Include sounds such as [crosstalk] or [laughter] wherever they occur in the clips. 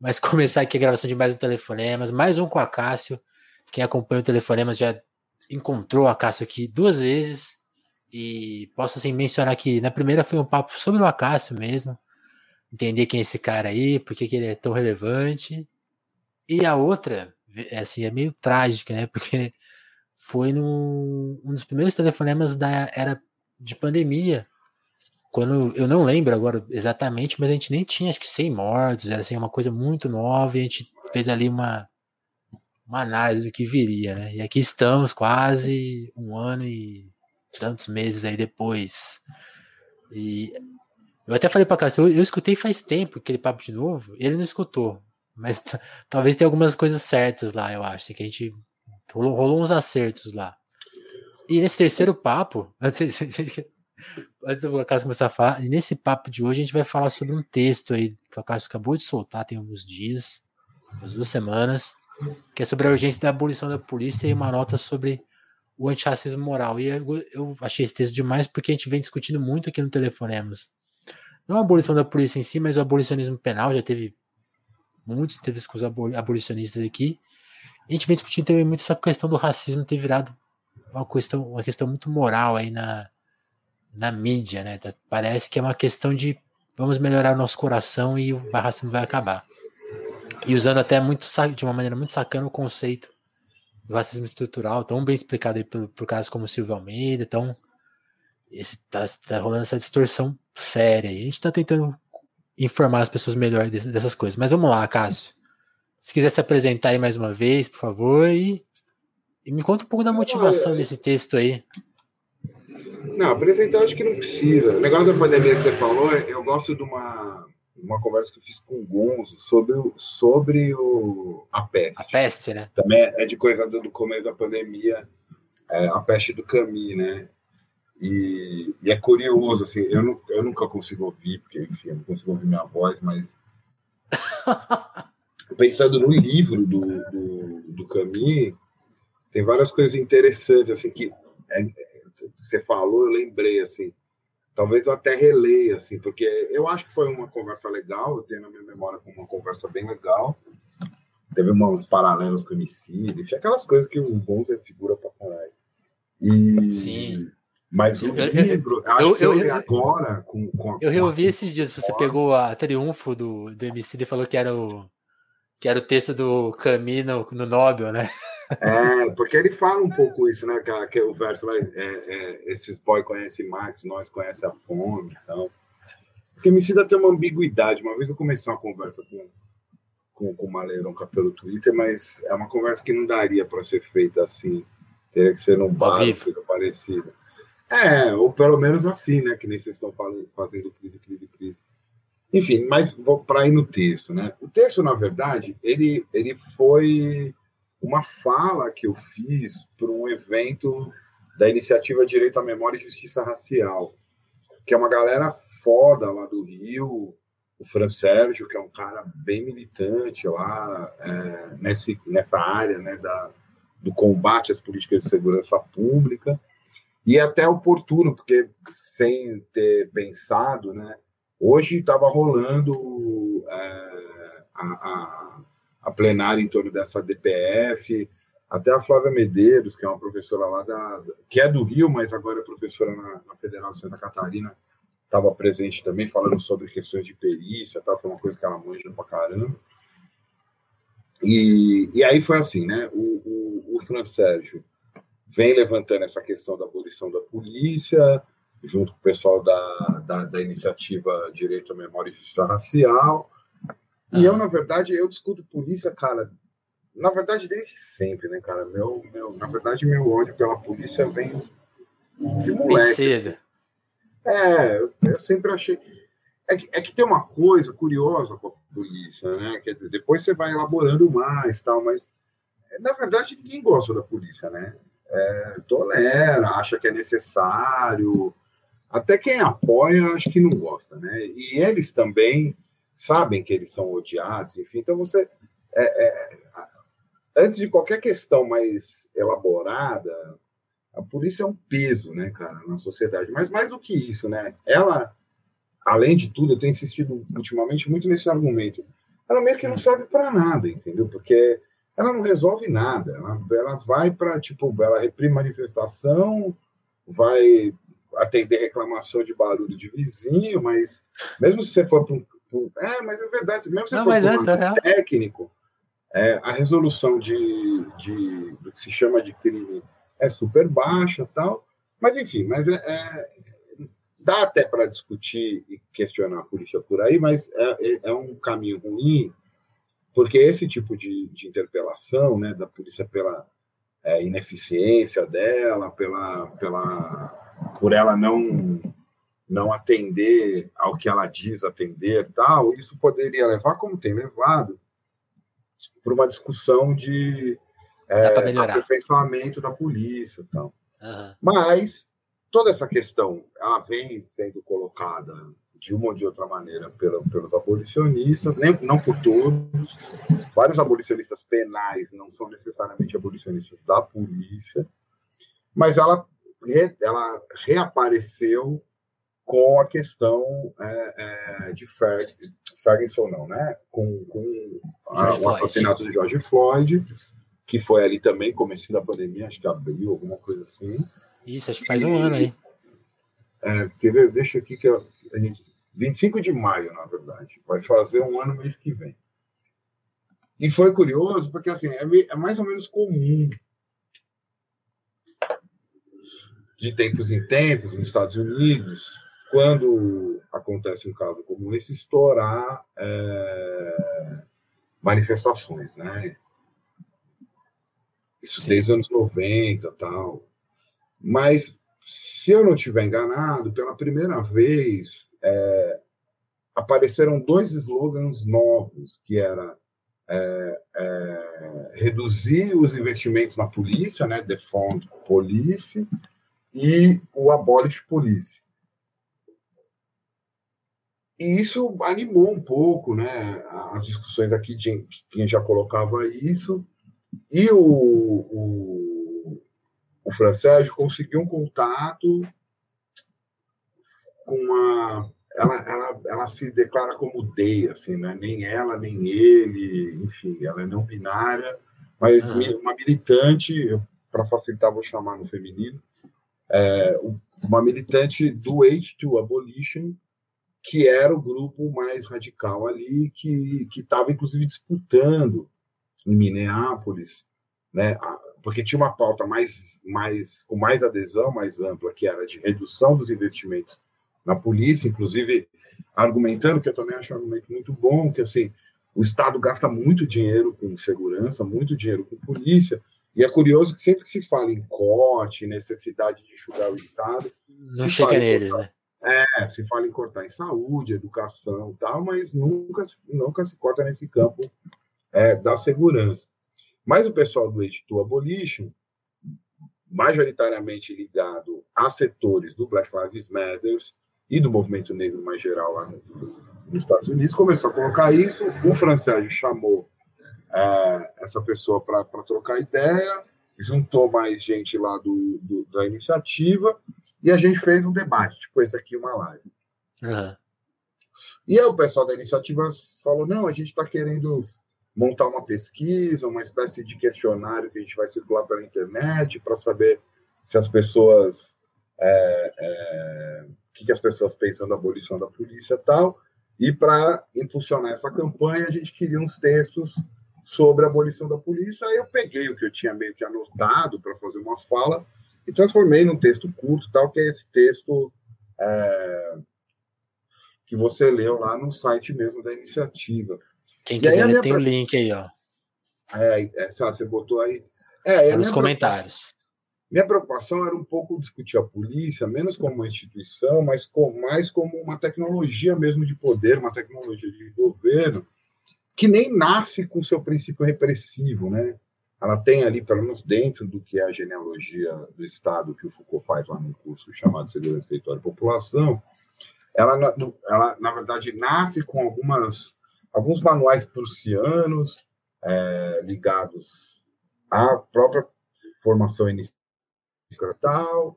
Mas começar aqui a gravação de mais um Telefonemas, mais um com a Cássio. Quem acompanha o Telefonemas já encontrou a Cássio aqui duas vezes. E posso assim mencionar que na primeira foi um papo sobre o Acácio mesmo. Entender quem é esse cara aí, por que, ele é tão relevante. E a outra, é, assim, é meio trágica, né? Porque foi num, um dos primeiros telefonemas da era de pandemia quando eu não lembro agora exatamente, mas a gente nem tinha acho que 100 mortos, era assim uma coisa muito nova e a gente fez ali uma uma análise do que viria, né? E aqui estamos quase um ano e tantos meses aí depois. E eu até falei para Cássio, eu, eu escutei faz tempo aquele papo de novo, ele não escutou, mas talvez tenha algumas coisas certas lá, eu acho, assim, que a gente rolou, rolou uns acertos lá. E nesse terceiro papo, [laughs] antes, do Cássio começar a falar, nesse papo de hoje a gente vai falar sobre um texto aí que o Cássio acabou de soltar tem alguns dias, umas duas semanas, que é sobre a urgência da abolição da polícia e uma nota sobre o antirracismo moral. E eu, eu achei esse texto demais porque a gente vem discutindo muito aqui no Telefonemas. Não a abolição da polícia em si, mas o abolicionismo penal. Já teve muitas entrevistas com os abolicionistas aqui. A gente vem discutindo também muito essa questão do racismo ter virado uma questão, uma questão muito moral aí na, na mídia, né? Parece que é uma questão de vamos melhorar o nosso coração e o racismo vai acabar. E usando até muito de uma maneira muito sacana o conceito do racismo estrutural, tão bem explicado aí por, por casos como Silvio Almeida, então esse, tá, tá rolando essa distorção séria. E a gente tá tentando informar as pessoas melhor dessas coisas. Mas vamos lá, Cássio. Se quiser se apresentar aí mais uma vez, por favor, e, e me conta um pouco da motivação desse texto aí. Não, apresentar acho que não precisa. O negócio da pandemia que você falou, eu gosto de uma, uma conversa que eu fiz com o Gonzo sobre, sobre o, a peste. A peste, né? Também é de coisa do, do começo da pandemia, é, a peste do Camus, né? E, e, é curioso, assim, eu, não, eu nunca consigo ouvir, porque, enfim, eu não consigo ouvir minha voz, mas. [laughs] Pensando no livro do, do, do Camus, tem várias coisas interessantes, assim, que é, você falou, eu lembrei, assim, talvez eu até releia, assim, porque eu acho que foi uma conversa legal, eu tenho na minha memória como uma conversa bem legal, teve uns paralelos com o homicídio, aquelas coisas que o Gonzo é figura pra caralho. E... Sim. Mas o livro, eu, acho eu, que eu, agora com, com a, Eu reouvi com esses dias, você pegou a Triunfo do, do MC e falou que era o que era o texto do Camino no Nobel, né? É, porque ele fala um pouco isso, né? Que, que o verso lá, é, é, esses boy conhecem Marx, nós conhecemos a fome então. Porque Emicida tem uma ambiguidade. Uma vez eu comecei uma conversa com, com, com o Maleronca pelo Twitter, mas é uma conversa que não daria para ser feita assim. Teria que ser num bar, coisa parecida. É, ou pelo menos assim, né? Que nem vocês estão fazendo crise, crise, crise. Enfim, mas para ir no texto, né? O texto, na verdade, ele, ele foi uma fala que eu fiz para um evento da iniciativa Direito à Memória e Justiça Racial, que é uma galera foda lá do Rio, o Fran Sérgio, que é um cara bem militante lá é, nesse, nessa área né, da, do combate às políticas de segurança pública, e até oportuno, porque sem ter pensado, né, hoje estava rolando é, a, a a plenária em torno dessa DPF, até a Flávia Medeiros, que é uma professora lá da, que é do Rio, mas agora é professora na, na Federal de Santa Catarina, estava presente também falando sobre questões de perícia, tá? foi uma coisa que ela manja pra caramba. E, e aí foi assim, né? O, o, o Fran Sérgio vem levantando essa questão da abolição da polícia, junto com o pessoal da, da, da iniciativa Direito à Memória e Justiça Racial, e eu, na verdade, eu discuto polícia, cara, na verdade, desde sempre, né, cara? Meu, meu, na verdade, meu ódio pela polícia vem de moleque. Cedo. É, eu sempre achei. É que, é que tem uma coisa curiosa com a polícia, né? Que depois você vai elaborando mais, tal, mas na verdade ninguém gosta da polícia, né? É, tolera, acha que é necessário. Até quem apoia, acho que não gosta, né? E eles também sabem que eles são odiados, enfim. Então, você. É, é, antes de qualquer questão mais elaborada, a polícia é um peso, né, cara, na sociedade. Mas mais do que isso, né? Ela, além de tudo, eu tenho insistido ultimamente muito nesse argumento. ela meio que não serve para nada, entendeu? Porque ela não resolve nada. Ela, ela vai para, tipo, ela reprime manifestação, vai atender reclamação de barulho de vizinho, mas mesmo se você for para um. É, mas é verdade, mesmo se você Não, mas é, um tá técnico, é, a resolução de, de, do que se chama de crime é super baixa tal. Mas, enfim, mas é, é- dá até para discutir e questionar a polícia por aí, mas é, é- é um caminho ruim, porque esse tipo de, de interpelação né, da polícia pela é, ineficiência dela, pela, pela, por ela não, não atender ao que ela diz atender tal, isso poderia levar, como tem levado, para uma discussão de é, aperfeiçoamento da polícia tal. Aham. Mas toda essa questão ela vem sendo colocada de uma ou de outra maneira pela, pelos abolicionistas, nem, não por todos. Vários abolicionistas penais não são necessariamente abolicionistas da polícia, mas ela, ela reapareceu com a questão é, é, de Fer, Ferguson, não, né? Com, com a- o assassinato de George Floyd, que foi ali também, começo da pandemia, acho que abril, alguma coisa assim. Isso, acho que faz um ano aí. É, quer ver? Deixa aqui que eu- a gente. 25 de maio, na verdade. Vai fazer um ano mês que vem. E foi curioso, porque assim, é, é mais ou menos comum de tempos em tempos, nos Estados Unidos, quando acontece um caso como esse, estourar é, manifestações, né? Isso Sim. desde os anos 90 tal. Mas, se eu não estiver enganado, pela primeira vez é, apareceram dois slogans novos, que era é, é, reduzir os investimentos na polícia, né, defund police, e o abolish police. E isso animou um pouco, né, as discussões aqui de quem já colocava isso, e o, o, o Francésio conseguiu um contato com uma. Ela, ela, ela se declara como DEI, assim, né? nem ela, nem ele, enfim, ela é não binária, mas uma militante, para facilitar, vou chamar no feminino, é, uma militante do H2 Abolition, que era o grupo mais radical ali, que estava, inclusive, disputando em Minneapolis, né, porque tinha uma pauta mais, mais, com mais adesão, mais ampla, que era de redução dos investimentos na polícia, inclusive argumentando, que eu também acho um argumento muito bom, que assim, o Estado gasta muito dinheiro com segurança, muito dinheiro com polícia, e é curioso que sempre que se fala em corte, necessidade de enxugar o Estado, Não chega neles, né? É, se fala em cortar em saúde, educação tal, mas nunca, nunca se corta nesse campo é, da segurança. Mas o pessoal do H2 Abolition, majoritariamente ligado a setores do Black Lives Matter e do movimento negro mais geral lá no- nos Estados Unidos, começou a colocar isso. O Francésio chamou é, essa pessoa para trocar ideia, juntou mais gente lá do, do- da iniciativa e a gente fez um debate, tipo esse aqui, uma live. Aham. E aí o pessoal da iniciativa falou: não, a gente está querendo montar uma pesquisa, uma espécie de questionário que a gente vai circular pela internet para saber se as pessoas. é, é, o que, que as pessoas pensam da abolição da polícia e tal. E para impulsionar essa campanha, a gente queria uns textos sobre a abolição da polícia. Aí eu peguei o que eu tinha meio que anotado para fazer uma fala e transformei num texto curto, tal, que é esse texto é, que você leu lá no site mesmo da iniciativa. Quem aí quiser, tem o pre- link aí, ó. É, essa, você botou aí. É, Tá nos comentários. Minha preocupação era um pouco discutir a polícia, menos como uma instituição, mas com, mais como uma tecnologia mesmo de poder, uma tecnologia de governo, que nem nasce com seu princípio repressivo, né? Ela tem ali, pelo menos dentro do que é a genealogia do Estado que o Foucault faz lá no curso chamado Segurança, Território e População, ela, ela, na verdade, nasce com algumas, alguns manuais prussianos é, ligados à própria formação inicial tal,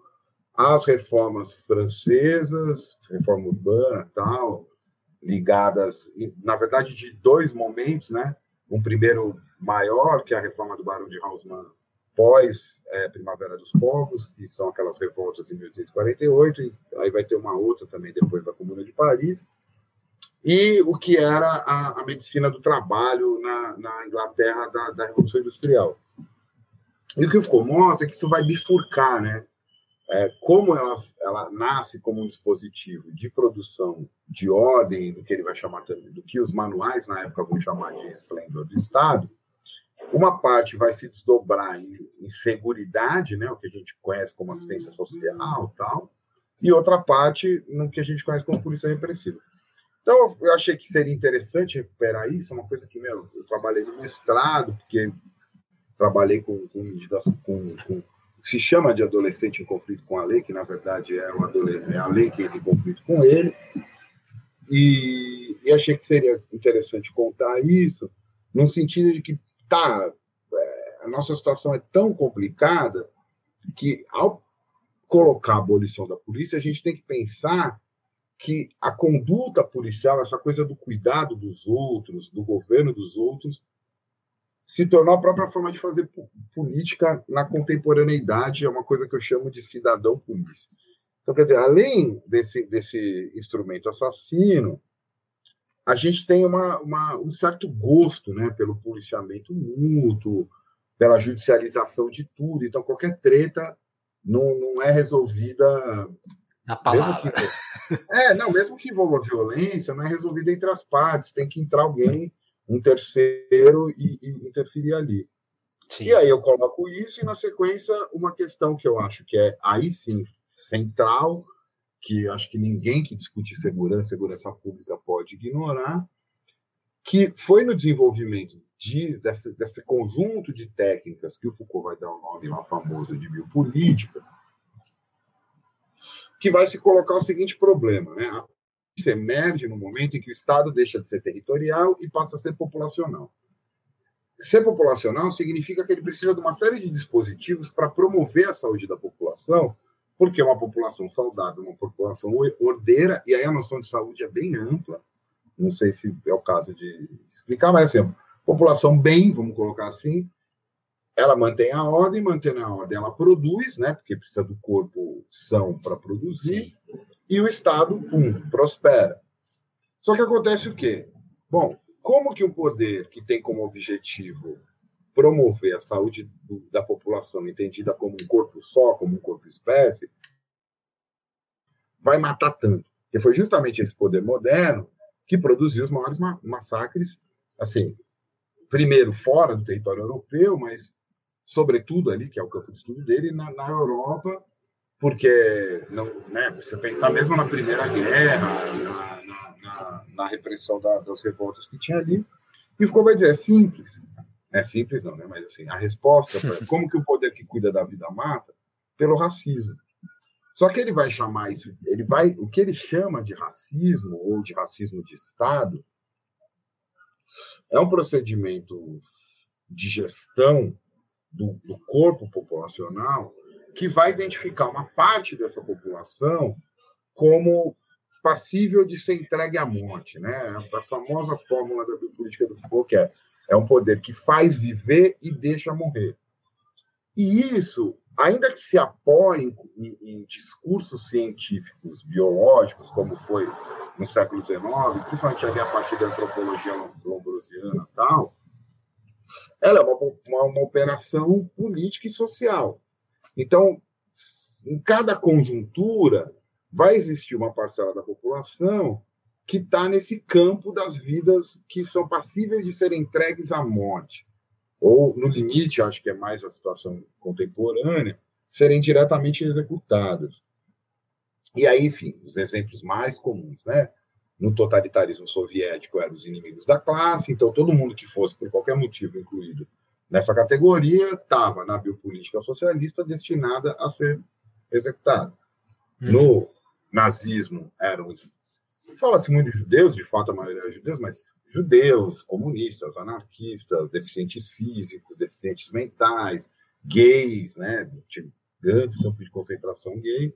as reformas francesas, reforma urbana tal, ligadas, na verdade, de dois momentos, né? Um primeiro maior, que é a reforma do Barão de Haussmann pós é, Primavera dos Povos, que são aquelas revoltas em 1848, e aí vai ter uma outra também depois da Comuna de Paris, e o que era a, a medicina do trabalho na, na Inglaterra da, da, Revolução Industrial. E o que ficou mostra é que isso vai bifurcar, né? É, como ela, ela nasce como um dispositivo de produção de ordem, do que ele vai chamar do que os manuais na época vão chamar de esplendor do Estado, uma parte vai se desdobrar em, em seguridade, né, o que a gente conhece como assistência social, tal, e outra parte no que a gente conhece como polícia repressiva. Então, eu achei que seria interessante recuperar isso, é uma coisa que, meu, eu trabalhei no mestrado, porque trabalhei com, com, com, com se chama de adolescente em conflito com a lei, que na verdade é, é a lei que entra em conflito com ele, e, e, achei que seria interessante contar isso, no sentido de que, tá, é, a nossa situação é tão complicada que, ao colocar a abolição da polícia, a gente tem que pensar que a conduta policial, essa coisa do cuidado dos outros, do governo dos outros, se tornou a própria forma de fazer política na contemporaneidade, é uma coisa que eu chamo de cidadão polícia. Então, quer dizer, além desse, desse instrumento assassino, a gente tem uma, uma, um certo gosto né, pelo policiamento mútuo, pela judicialização de tudo. Então, qualquer treta não, não é resolvida na palavra. Que, [laughs] é, não, mesmo que envolva violência, não é resolvida entre as partes, tem que entrar alguém, um terceiro, e, e interferir ali. Sim. E aí eu coloco isso, e na sequência, uma questão que eu acho que é, aí sim, central, que acho que ninguém que discute segurança, segurança pública pode ignorar, que foi no desenvolvimento de, desse, desse conjunto de técnicas que o Foucault vai dar o nome lá famoso de biopolítica, que vai se colocar o seguinte problema, né? Polícia emerge no momento em que o Estado deixa de ser territorial e passa a ser populacional. Ser populacional significa que ele precisa de uma série de dispositivos para promover a saúde da população, porque é uma população saudável, uma população ordeira, e aí a noção de saúde é bem ampla. Não sei se é o caso de explicar, mas assim, população bem, vamos colocar assim, ela mantém a ordem, mantendo a ordem, ela produz, né? Porque precisa do corpo são para produzir, Sim. E o Estado, pum, prospera. Só que acontece o quê? Bom, como que um poder que tem como objetivo promover a saúde do, da população, entendida como um corpo só, como um corpo espécie, vai matar tanto? Porque foi justamente esse poder moderno que produziu os maiores ma massacres, assim, primeiro fora do território europeu, mas sobretudo ali, que é o campo de estudo dele, na, na Europa, porque não, né, você pensar mesmo na Primeira Guerra, na, na, na repressão da, das revoltas que tinha ali, e ficou vai dizer, é simples. É simples não, né? Mas assim, a resposta para [laughs] como que o poder que cuida da vida mata? Pelo racismo. Só que ele vai chamar isso, ele vai, o que ele chama de racismo ou de racismo de Estado é um procedimento de gestão do, do corpo populacional que vai identificar uma parte dessa população como passível de ser entregue à morte, né? A famosa fórmula da biopolítica do Foucault, que é, é um poder que faz viver e deixa morrer. E isso, ainda que se apoie em, em discursos científicos biológicos, como foi no século XIX, principalmente ali a partir da antropologia lombrosiana e tal, ela é uma, uma, uma operação política e social. Então, em cada conjuntura, vai existir uma parcela da população que está nesse campo das vidas que são passíveis de serem entregues à morte. Ou, no limite, acho que é mais a situação contemporânea, serem diretamente executadas. E aí, enfim, os exemplos mais comuns, né? no totalitarismo soviético eram os inimigos da classe, então todo mundo que fosse, por qualquer motivo, incluído nessa categoria, estava na biopolítica socialista destinada a ser executado. Hum. No nazismo eram. Fala-se muito de judeus, de fato a maioria é judeus, mas judeus, comunistas, anarquistas, deficientes físicos, deficientes mentais, gays, né? Grandes campos de concentração gay.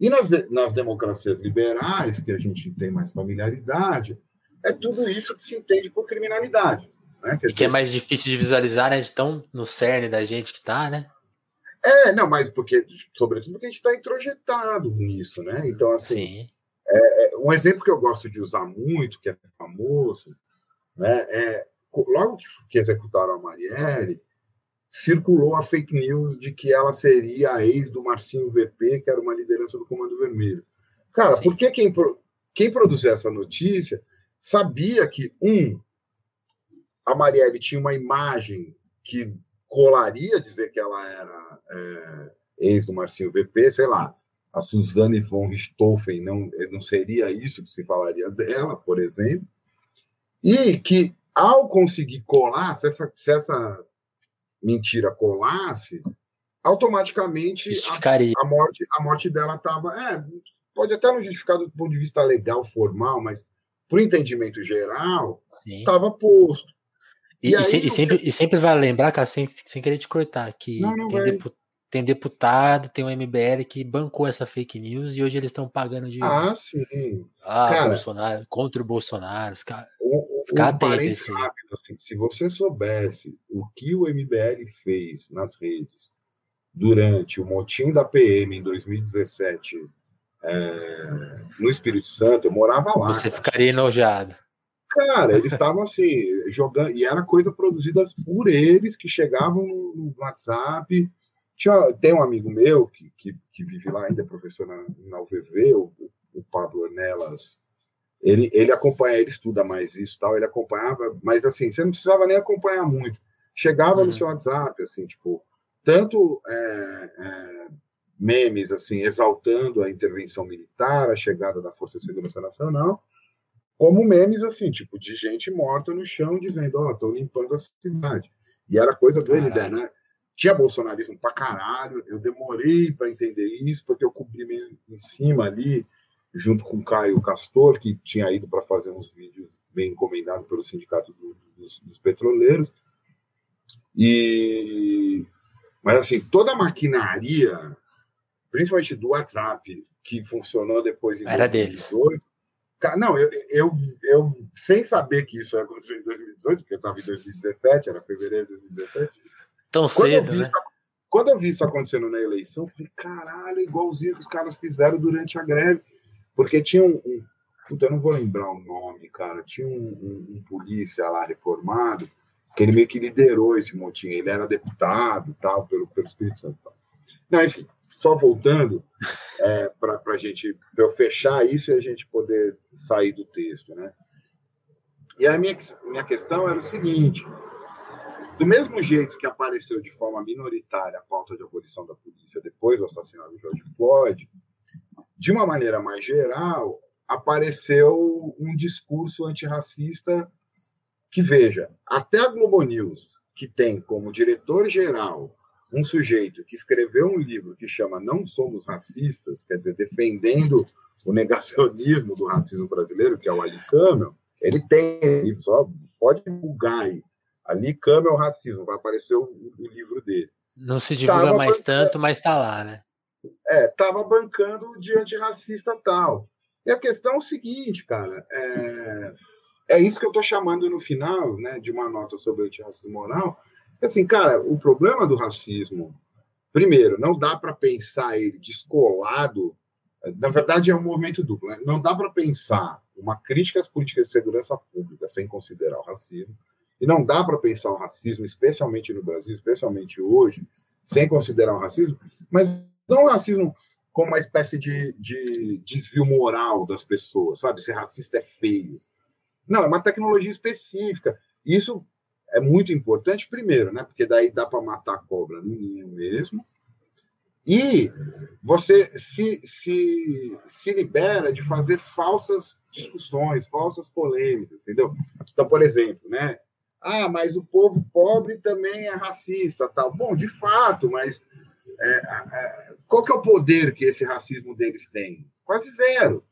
E nas, nas democracias liberais, que a gente tem mais familiaridade, é tudo isso que se entende por criminalidade. Né? Dizer, que é mais difícil de visualizar, né? De tão no cerne da gente que está, né? É, não, mas porque, sobretudo, porque a gente está introjetado nisso, né? Então, assim, é, é, um exemplo que eu gosto de usar muito, que é famoso, né? É logo que, que executaram a Marielle, circulou a fake news de que ela seria a ex do Marcinho VP, que era uma liderança do Comando Vermelho. Cara, Sim. porque quem, quem produziu essa notícia sabia que, um, a Marielle tinha uma imagem que colaria dizer que ela era é, ex do Marcinho VP, sei lá, a Suzane von Richthofen não, não seria isso que se falaria dela, por exemplo, e que ao conseguir colar, se essa, se essa mentira colasse, automaticamente a, a, morte, a morte dela estava. É, pode até não justificar do ponto de vista legal, formal, mas para o entendimento geral, estava posto. E, e, aí, e, sempre, e sempre vai lembrar, cara, sem, sem querer te cortar, que não, não tem, deputado, tem, deputado, tem o MBL que bancou essa fake news e hoje eles estão pagando de. Ah, sim. Ah, cara, Bolsonaro, contra o Bolsonaro. Os cara, o, ficar um atento. Rápido, assim, se você soubesse o que o MBL fez nas redes durante o motim da PM em 2017 é, no Espírito Santo, eu morava lá. Você cara. ficaria enojado. Cara, eles estavam assim, jogando, e era coisa produzida por eles que chegavam no, WhatsApp. Tinha, tem um amigo meu que, que, que, vive lá, ainda é professor na, na UVV, o, o Pablo Ornelas. Ele, ele acompanha, ele estuda mais isso tal, ele acompanhava, mas assim, você não precisava nem acompanhar muito. Chegava uhum. no seu WhatsApp, assim, tipo, tanto é, é, memes, assim, exaltando a intervenção militar, a chegada da Força de Segurança Nacional, como memes assim, tipo, de gente morta no chão dizendo, ó, oh, tô limpando a cidade. E era coisa do né? Tinha bolsonarismo pra caralho, eu demorei para entender isso, porque eu cobri em cima ali, junto com o Caio Castor, que tinha ido para fazer uns vídeos bem encomendados pelo Sindicato do, dos, dos, Petroleiros. E mas assim, toda a maquinaria, principalmente do WhatsApp, que funcionou depois em Era 2018, deles não, eu, eu, eu, sem saber que isso ia acontecer em 2018, porque eu estava em 2017, era fevereiro de 2017. Tão cedo, né? Isso, quando eu vi isso acontecendo na eleição, eu falei, caralho, igualzinho que os caras fizeram durante a greve. Porque tinha um. um puta, eu não vou lembrar o nome, cara. Tinha um, um, um polícia lá reformado, que ele meio que liderou esse motim. Ele era deputado tal, pelo, pelo Espírito Santo. Não, enfim, só voltando, é, para a gente pra eu fechar isso e a gente poder sair do texto. Né? E a minha, minha questão era o seguinte: do mesmo jeito que apareceu de forma minoritária a pauta de abolição da polícia depois do assassinato de George Floyd, de uma maneira mais geral, apareceu um discurso antirracista que, veja, até a Globo News, que tem como diretor-geral um sujeito que escreveu um livro que chama Não Somos Racistas, quer dizer, defendendo o negacionismo do racismo brasileiro, que é o Ali Camel, ele tem livro, só pode divulgar aí. Ali Camel Racismo, vai aparecer o, o livro dele. Não se divulga tava mais bancando, tanto, mas está lá, né? É, estava bancando de antirracista tal. E a questão é o seguinte, cara, é, é isso que eu estou chamando no final, né, de uma nota sobre o antirracismo moral, Assim, cara, o problema do racismo, primeiro, não dá para pensar ele descolado. Na verdade, é um movimento duplo. Né? Não dá para pensar uma crítica às políticas de segurança pública sem considerar o racismo. E não dá para pensar o racismo, especialmente no Brasil, especialmente hoje, sem considerar o racismo, mas não o racismo como uma espécie de, de desvio moral das pessoas, sabe? Ser racista é feio. Não, é uma tecnologia específica. Isso é muito importante, primeiro, né? Porque daí dá para matar a cobra no ninho mesmo. E você se, se, se libera de fazer falsas discussões, falsas polêmicas, entendeu? Então, por exemplo, né? Ah, mas o povo pobre também é racista, tal. Bom, de fato, mas é, é, qual que é o poder que esse racismo deles tem? Quase zero.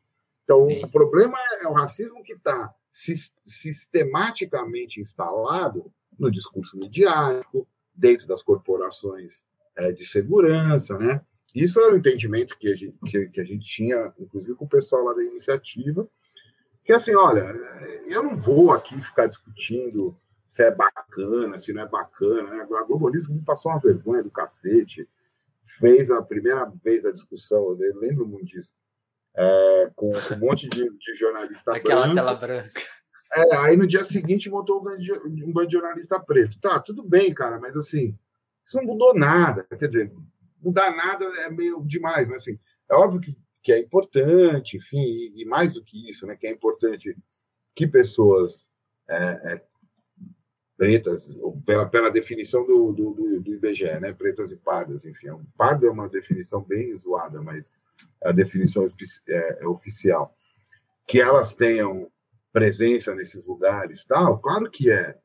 Então, o problema é o racismo que está sistematicamente instalado no discurso midiático, dentro das corporações é, de segurança, né? Isso era o entendimento que a gente, que, que a gente tinha, inclusive com o pessoal lá da iniciativa, que assim, olha, eu não vou aqui ficar discutindo se é bacana, se não é bacana. Né? A Globolismo me passou uma vergonha do cacete. Fez a primeira vez a discussão, eu lembro muito disso, é, com, um monte de, de jornalista Aquela branco. tela branca. É, aí no dia seguinte montou um bando de jornalista preto. Tá, tudo bem, cara, mas assim, isso não mudou nada. Quer dizer, mudar nada é meio demais, mas assim, é óbvio que, que é importante, enfim, e, e, mais do que isso, né, que é importante que pessoas é, é, pretas, pela, pela definição do, do, do, do, IBGE, né, pretas e pardas, enfim, um pardo é uma definição bem zoada, mas é a definição é, é oficial, que elas tenham presença nesses lugares, tal, claro que é,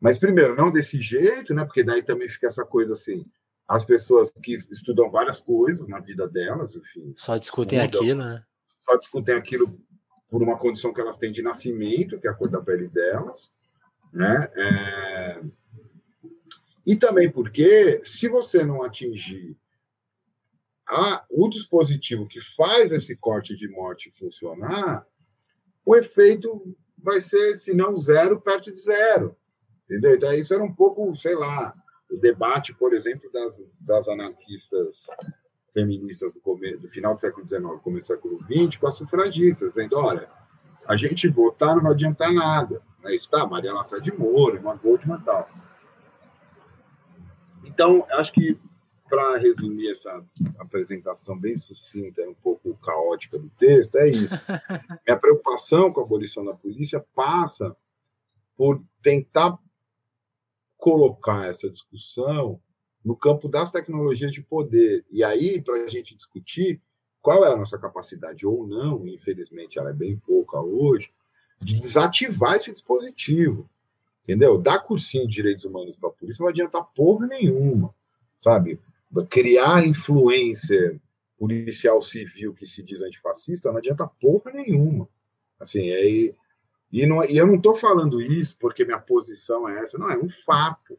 mas primeiro não desse jeito, né, porque daí também fica essa coisa assim, as pessoas que estudam várias coisas na vida delas, enfim. Só discutem mudam, aquilo, né? Só discutem aquilo por uma condição que elas têm de nascimento, que é a cor da pele delas, né? É... E também porque, se você não atingir a, o dispositivo que faz esse corte de morte funcionar, o efeito vai ser, se não zero, perto de zero. Entendeu? Então, isso era um pouco, sei lá, o debate, por exemplo, das, das anarquistas feministas do, começo, do final do século XIX, começo do século XX, com as sufragistas, dizendo: olha, a gente votar não vai adiantar nada. Né? Isso tá, Maria Lassá de Moura, uma Goldman tal. Então, acho que, para resumir essa apresentação bem sucinta e um pouco caótica do texto, é isso. [laughs] Minha preocupação com a abolição da polícia passa por tentar colocar essa discussão no campo das tecnologias de poder. E aí, para a gente discutir qual é a nossa capacidade ou não, infelizmente ela é bem pouca hoje, de desativar esse dispositivo. Entendeu? Dar cursinho de direitos humanos para a polícia não adianta porra nenhuma, sabe? Criar influencer policial civil que se diz antifascista não adianta porra nenhuma. Assim, é, e, não, e eu não estou falando isso porque minha posição é essa, não, é um fato.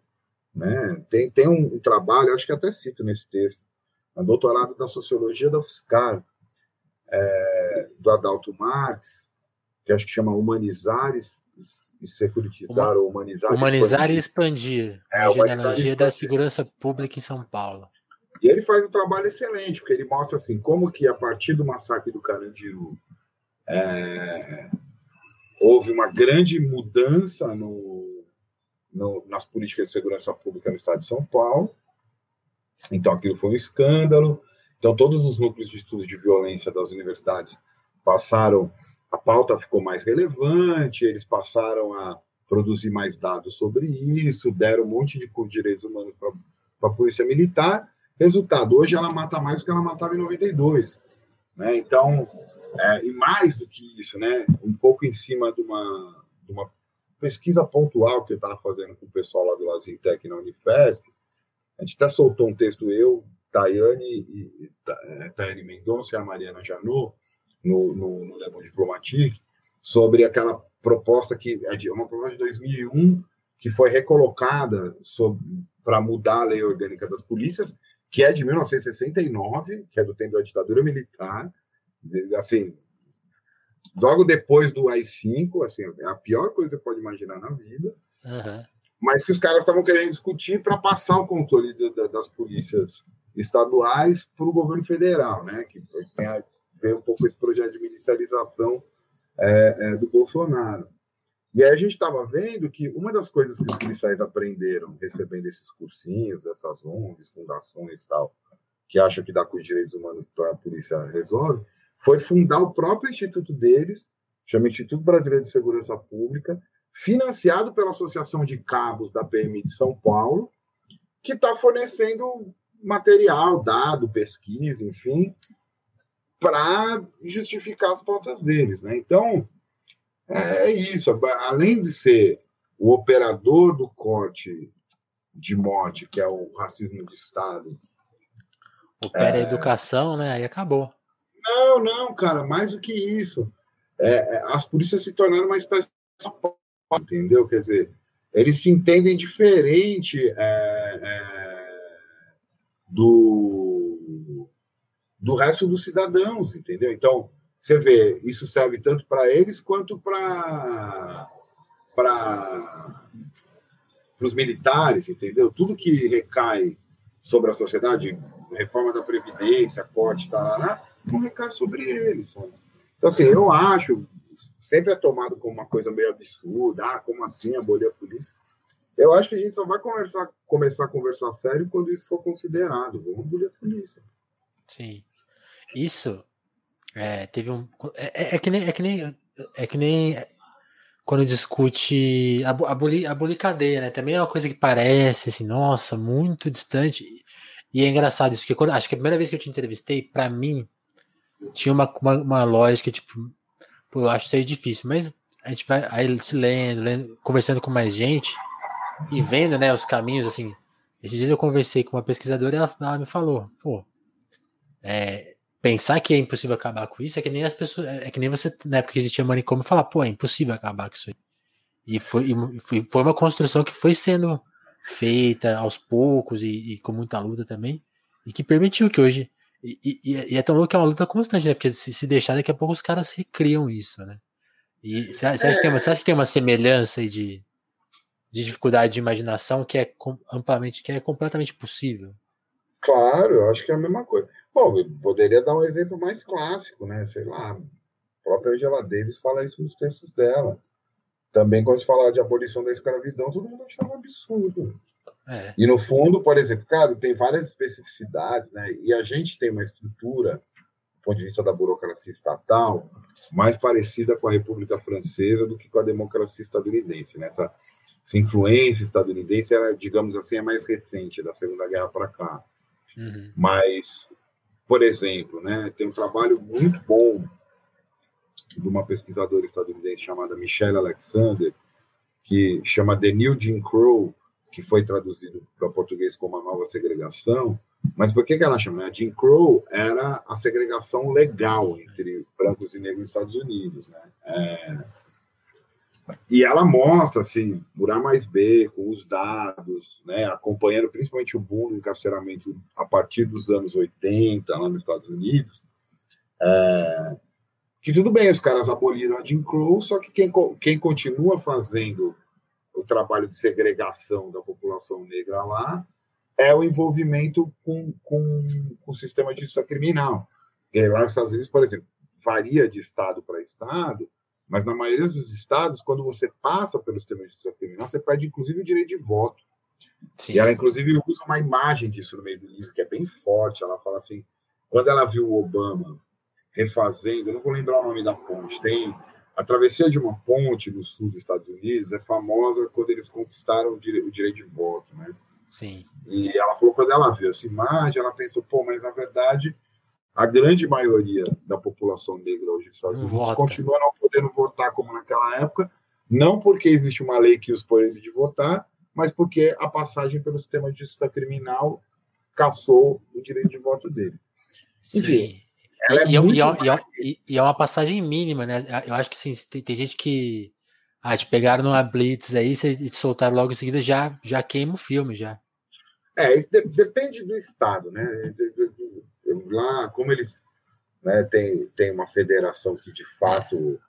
Né? Tem, tem um, um trabalho, acho que até cito nesse texto, um doutorado da Sociologia da UFSCar, é, do Adalto Marx, que acho que chama Humanizar e, e Securitizar, Uma, ou Humanizar, humanizar e Expandir, é, a genealogia da segurança pública em São Paulo. E ele faz um trabalho excelente, porque ele mostra assim, como que a partir do massacre do Carandiru, é, houve uma grande mudança no, no, nas políticas de segurança pública no estado de São Paulo. Então, aquilo foi um escândalo. Então, todos os núcleos de estudo de violência das universidades passaram, a pauta ficou mais relevante, eles passaram a produzir mais dados sobre isso, deram um monte de direitos humanos para a Polícia Militar. Resultado, hoje ela mata mais do que ela matava em 92. Né? Então, é, e mais do que isso, né, um pouco em cima de uma, de uma pesquisa pontual que eu estava fazendo com o pessoal lá do Lazintec na Unifesp, a gente até soltou um texto, eu, Tayane, e, é, Tayane Mendonça e a Mariana Janot, no, no, no Le Monde Diplomatique, sobre aquela proposta que é de, uma proposta de 2001 que foi recolocada para mudar a lei orgânica das polícias, que é de 1969, que é do tempo da ditadura militar, assim, logo depois do AI-5, assim, é a pior coisa que você pode imaginar na vida, uhum. mas que os caras estavam querendo discutir para passar o controle de, de, das polícias estaduais para o governo federal, né, que tem a ver um pouco esse projeto de militarização é, é, do Bolsonaro. E aí a gente estava vendo que uma das coisas que os policiais aprenderam recebendo esses cursinhos, essas ONGs, fundações e tal, que acham que dá com os direitos humanos para a polícia resolve, foi fundar o próprio instituto deles, chama Instituto Brasileiro de Segurança Pública, financiado pela Associação de Cabos da PM de São Paulo, que está fornecendo material, dado, pesquisa, enfim, para justificar as pautas deles. Né? Então, é isso. Além de ser o operador do corte de morte, que é o racismo de Estado. Opera é... a educação, né? Aí acabou. Não, não, cara, mais do que isso. É, é as polícias se tornaram uma espécie de entendeu? Quer dizer, eles se entendem diferente é, é, do, do resto dos cidadãos, entendeu? Então, você vê, isso serve tanto para eles quanto para para os militares, entendeu? Tudo que recai sobre a sociedade, reforma da Previdência, corte, tarará, não recai sobre eles. Então, assim, eu acho, sempre é tomado como uma coisa meio absurda, ah, como assim abolir a polícia? Eu acho que a gente só vai conversar, começar a conversar sério quando isso for considerado. Vamos abolir a polícia. Sim. Isso é, teve um. É, é, é, que nem, é que nem. É que nem quando discute abolir, abolir cadeia, né? Também é uma coisa que parece assim, nossa, muito distante. E é engraçado isso, porque quando, acho que a primeira vez que eu te entrevistei, para mim, tinha uma, uma, uma, lógica, tipo, pô, eu acho isso aí difícil, mas a gente vai aí se lendo, lendo, conversando com mais gente e vendo, né, os caminhos, assim. Esses dias eu conversei com uma pesquisadora e ela, ela me falou, pô, é, pensar que é impossível acabar com isso é que nem as pessoas, é que nem você, na época que existia manicômio, falar, pô, é impossível acabar com isso aí. E foi, e foi, foi uma construção que foi sendo feita aos poucos e, e, com muita luta também, e que permitiu que hoje. E, e, é tão louco que é uma luta constante, né? Porque se, se, deixar, daqui a pouco os caras recriam isso, né? E você acha, que, tem uma, acha que tem uma semelhança aí de, de dificuldade de imaginação que é amplamente, que é completamente possível? Claro, eu acho que é a mesma coisa. Bom, eu poderia dar um exemplo mais clássico, né? Sei lá, a própria Angela Davis fala isso nos textos dela. Também, quando se fala de abolição da escravidão, todo mundo achava um absurdo. É. E, no fundo, por exemplo, cara, tem várias especificidades, né? E a gente tem uma estrutura, do ponto de vista da burocracia estatal, mais parecida com a República Francesa do que com a democracia estadunidense. Né? Essa, essa influência estadunidense, era, digamos assim, é mais recente, da Segunda Guerra para cá. Uhum. Mas, por exemplo, né, tem um trabalho muito bom de uma pesquisadora estadunidense chamada Michelle Alexander, que chama The New Jim Crow, que foi traduzido para português como a nova segregação. Mas por que, que ela chama? A Jim Crow era a segregação legal entre brancos e negros nos Estados Unidos. Né? É... E ela mostra, assim, A mais B, com os dados, né, acompanhando principalmente o boom do encarceramento a partir dos anos 80, lá nos Estados Unidos, é, que tudo bem, os caras aboliram a Jim Crow, só que quem, quem continua fazendo o trabalho de segregação da população negra lá é o envolvimento com, com, com o sistema de justiça criminal. E lá nos Estados Unidos, por exemplo, varia de estado para estado, mas na maioria dos estados, quando você passa pelo sistema de justiça criminal, você perde inclusive o direito de voto. Sim. E ela, inclusive, usa uma imagem disso no meio do livro, que é bem forte. Ela fala assim: quando ela viu o Obama refazendo, eu não vou lembrar o nome da ponte, tem a travessia de uma ponte no sul dos Estados Unidos, é famosa quando eles conquistaram o, dire o direito de voto, né? Sim. E ela falou, quando ela viu essa imagem, ela pensou, pô, mas na verdade, a grande maioria da população negra hoje nos Estados Unidos Vota. continua não podendo votar como naquela época, não porque existe uma lei que os proíbe de votar, mas porque a passagem pelo sistema de justiça criminal caçou o direito de voto dele. Enfim, Sim. É e, é e, é, e, e, é uma passagem mínima, né? Eu acho que sim, tem, tem, gente que ah, te pegaram numa blitz aí e te soltaram logo em seguida, já, já queima o filme, já. É, isso de, depende do estado, né? Lá, como eles né, tem, tem uma federação que de fato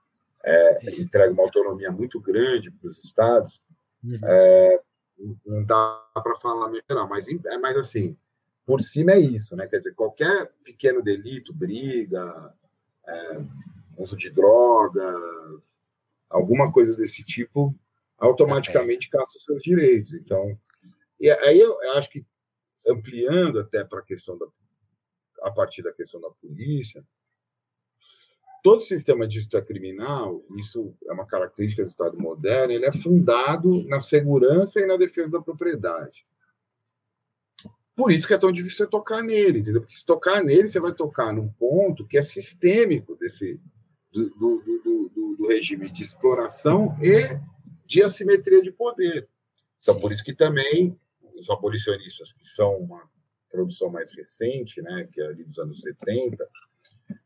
é, entrega uma autonomia muito grande para os estados, uhum. é, não dá para falar melhor, mas, é mais assim, por cima é isso, né? Quer dizer, qualquer pequeno delito, briga, é, uso de drogas, alguma coisa desse tipo, automaticamente caça os seus direitos. Então, e aí eu, eu acho que ampliando até para a questão da a partir da questão da polícia, todo sistema de justiça criminal, isso é uma característica do Estado moderno, ele é fundado na segurança e na defesa da propriedade. Por isso que é tão difícil você tocar nele, entendeu? Porque se tocar nele, você vai tocar num ponto que é sistêmico desse, do, do, do, do regime de exploração e de assimetria de poder. Então, Sim. por isso que também os abolicionistas, que são uma produção mais recente, né, que é ali dos anos 70,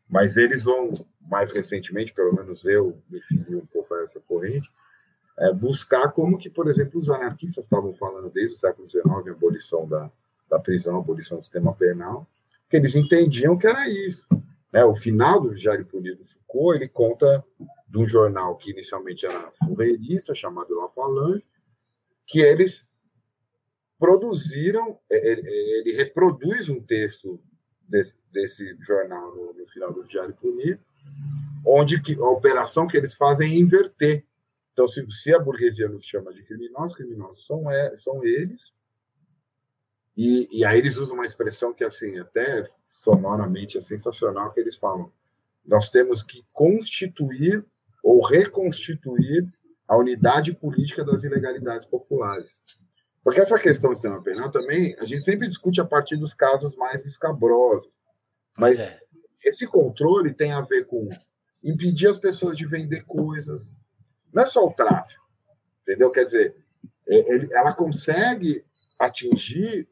mas eles vão, mais recentemente, pelo menos eu me fili um pouco essa corrente, é, buscar como que, por exemplo, os anarquistas estavam falando desde o século XIX, a abolição da, da prisão, a abolição do sistema penal, que eles entendiam que era isso. Né? O final do e Punido Foucault, ele conta de um jornal que inicialmente era furreirista, chamado La Falange, que eles produziram, ele, é, é, ele reproduz um texto desse, desse jornal no, no, final do Diário Punido, onde que, a operação que eles fazem é inverter. Então, se, se a burguesia nos chama de criminosos, criminosos são, é, são eles, e, e aí eles usam uma expressão que, assim, até sonoramente é sensacional, que eles falam, nós temos que constituir ou reconstituir a unidade política das ilegalidades populares. Porque essa questão do sistema penal também, a gente sempre discute a partir dos casos mais escabrosos. Mas é. esse controle tem a ver com impedir as pessoas de vender coisas. Não é só o tráfico, entendeu? Quer dizer, é, ela consegue atingir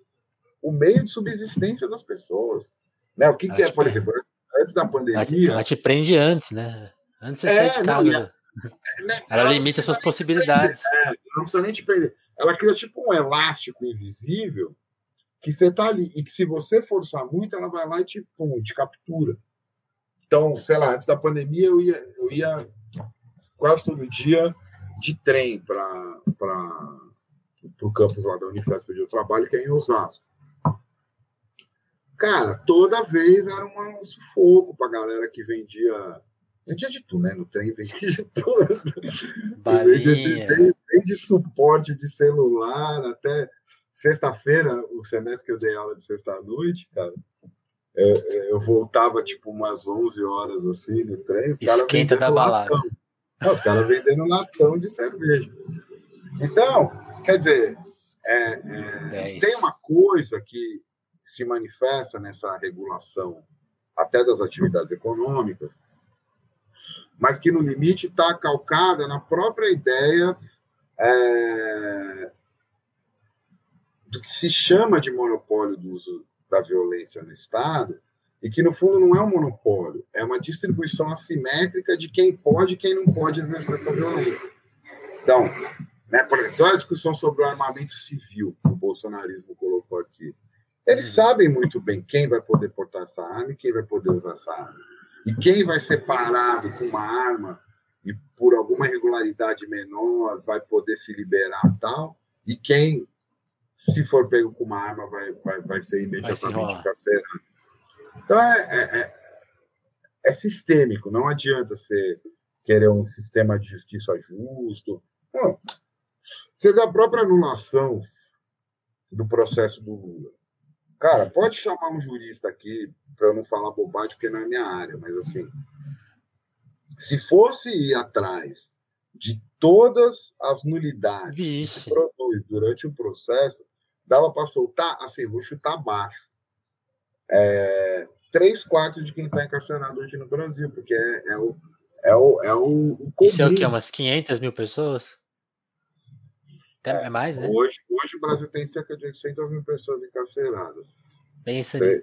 o meio de subsistência das pessoas. Né? O que, que é, por exemplo, antes da pandemia. Ela te, ela te prende antes, né? Antes você é, sai de casa. Não, é, né? ela, ela limita suas possibilidades. É, não precisa nem te prender. Ela cria tipo um elástico invisível que você tá ali e que se você forçar muito, ela vai lá e te, pum, te captura. Então, sei lá, antes da pandemia eu ia, eu ia quase todo dia de trem para o campus lá da Unifesp onde eu trabalho, que é em Osasco. Cara, toda vez era um sufoco para a galera que vendia. Vendia de tudo, né? No trem vendia de tudo. Vendia, desde suporte de celular até sexta-feira, o semestre que eu dei aula de sexta-noite, cara. Eu, eu, voltava tipo umas 11 horas assim no trem. Os Esquenta da balada. Não, os caras vendendo latão de cerveja. Então, quer dizer, é, é, tem uma coisa que se manifesta nessa regulação até das atividades econômicas, mas que no limite está calcada na própria ideia é, do que se chama de monopólio do uso da violência no Estado, e que no fundo não é um monopólio, é uma distribuição assimétrica de quem pode e quem não pode exercer essa violência. Então, né, por exemplo, a discussão sobre o armamento civil que o bolsonarismo colocou aqui. Eles uhum. sabem muito bem quem vai poder portar essa arma e quem vai poder usar essa arma. E quem vai ser parado com uma arma e por alguma irregularidade menor vai poder se liberar tal. E quem, se for pego com uma arma, vai, vai, vai ser imediatamente encarcerado. Então é, é, é, é, sistêmico, não adianta você querer um sistema de justiça justo. Não. Você dá a própria anulação do processo do Lula. Cara, pode chamar um jurista aqui para eu não falar bobagem, porque não é minha área, mas assim, se fosse ir atrás de todas as nulidades Vixe. que produz durante o processo, dava para soltar, assim, vou chutar baixo. É, três quartos de quem está encarcerado hoje no Brasil, porque é, é o. É o, é o, o Isso é o que? Umas 500 mil pessoas? Até é, mais, né? Hoje, hoje o Brasil tem cerca de 800 mil pessoas encarceradas. Pensa, é.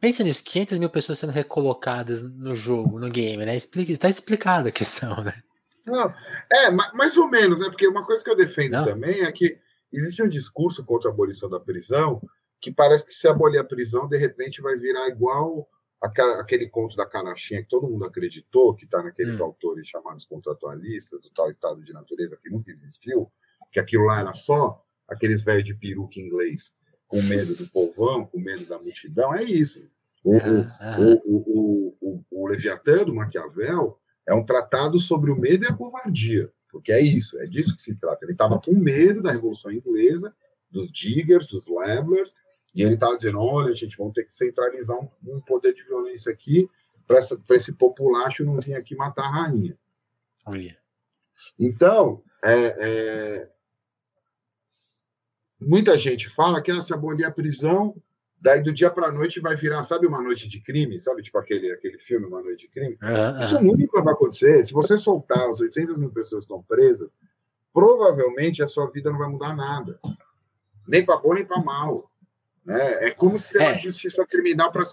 pensa nisso, 500 mil pessoas sendo recolocadas no jogo, no game, né? Explica, está explicada a questão, né? Não, é, mais ou menos, né? Porque uma coisa que eu defendo Não. também é que existe um discurso contra a abolição da prisão que parece que se abolir a prisão, de repente vai virar igual aquele conto da canachinha que todo mundo acreditou, que está naqueles hum. autores chamados contratualistas, do tal estado de natureza que nunca existiu, que aquilo lá era só aqueles velhos de peruca inglês com medo do povão, com medo da multidão, é isso. O, o, o, o, Leviatã do Maquiavel é um tratado sobre o medo e a covardia, porque é isso, é disso que se trata. Ele estava com medo da Revolução Inglesa, dos diggers, dos levelers, e ele estava dizendo: olha, gente, vamos ter que centralizar um, um poder de violência aqui para esse populacho não vir aqui matar a rainha. Olha. Então, é, é, muita gente fala que ah, se abolir a prisão, daí do dia para a noite vai virar, sabe, uma noite de crime, sabe, tipo aquele, aquele filme Uma Noite de Crime? Uhum, Isso nunca vai acontecer. Se você soltar as 800 mil pessoas que estão presas, provavelmente a sua vida não vai mudar nada, nem para bom nem para mal. Né? É como se ter é. uma justiça criminal para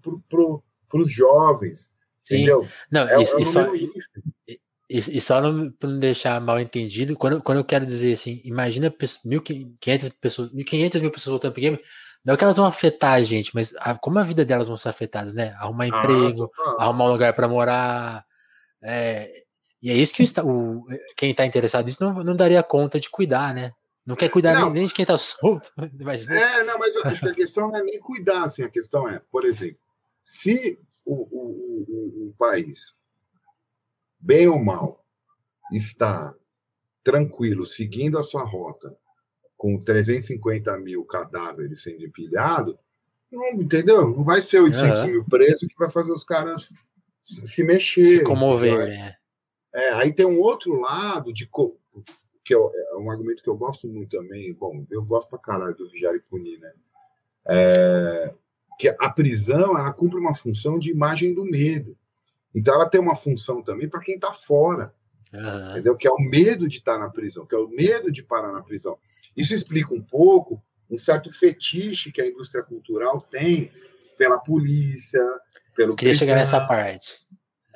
pro, os jovovens. Sim. Entendeu? Não, é, isso, é isso, e, e só para não deixar mal entendido, quando, quando eu quero dizer assim, imagina 1.500 pessoas, 1.500 mil pessoas voltando para game, Não é que elas vão afetar a gente, mas a, como a vida delas vão ser afetadas, né? Arrumar ah, emprego, ah, arrumar um lugar para morar. É, e é isso que o, o quem está interessado nisso não, não daria conta de cuidar, né? Não quer cuidar não, nem, de quem está [laughs] solto. Imagina. É, não, mas eu acho que a questão não é nem cuidar, assim, a questão é, por exemplo, se o, o, o, o país, bem ou mal, está tranquilo, seguindo a sua rota, com 350 mil cadáveres sendo empilhados, não, entendeu? Não vai ser 800 uhum. mil presos que vai fazer os caras se mexer. Se comover, né? É, aí tem um outro lado de que é, é um argumento que eu gosto muito também. Bom, eu gosto pra caralho do vigiar e punir, né? É, que a prisão ela cumpre uma função de imagem do medo. Então ela tem uma função também para quem está fora. Uhum. Entendeu? Que é o medo de estar tá na prisão, que é o medo de parar na prisão. Isso explica um pouco um certo fetiche que a indústria cultural tem pela polícia, pelo. Queria chegar nessa parte.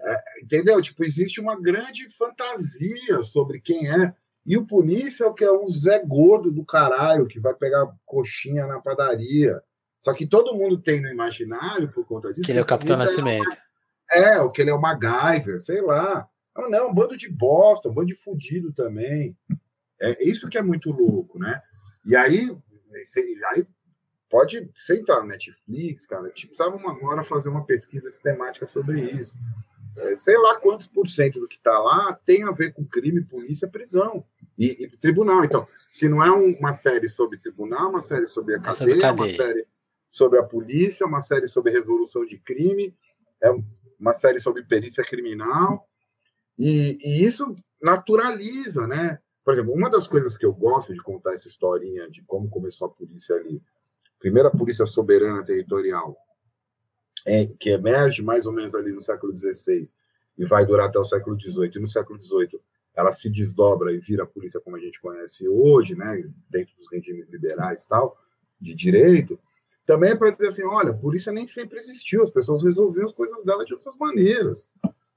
É, entendeu? Tipo, existe uma grande fantasia sobre quem é. E o polícia é o que é um Zé Gordo do caralho, que vai pegar coxinha na padaria. Só que todo mundo tem no imaginário, por conta disso. Que ele é o Capitão Nascimento. É, o que ele é o MacGyver, sei lá. Não, não, um bando de bosta, um bando de fudido também. É isso que é muito louco, né? E aí, aí pode você entrar no Netflix, cara. Tipo, precisava uma hora fazer uma pesquisa sistemática sobre isso. É, sei lá quantos por cento do que está lá tem a ver com crime, polícia, prisão e, e tribunal. Então, se não é um, uma série sobre tribunal, uma série sobre a é cadeia, cadeia, uma série sobre a polícia, uma série sobre resolução de crime, é uma série sobre perícia criminal, e, e isso naturaliza, né? Por exemplo, uma das coisas que eu gosto de contar essa historinha de como começou a polícia ali, primeira polícia soberana territorial, é, que emerge mais ou menos ali no século XVI e vai durar até o século XVIII. E no século XVIII ela se desdobra e vira a polícia como a gente conhece hoje, né, dentro dos regimes liberais e tal, de direito, também é para dizer assim, olha, a polícia nem sempre existiu, as pessoas resolviam as coisas dela de outras maneiras,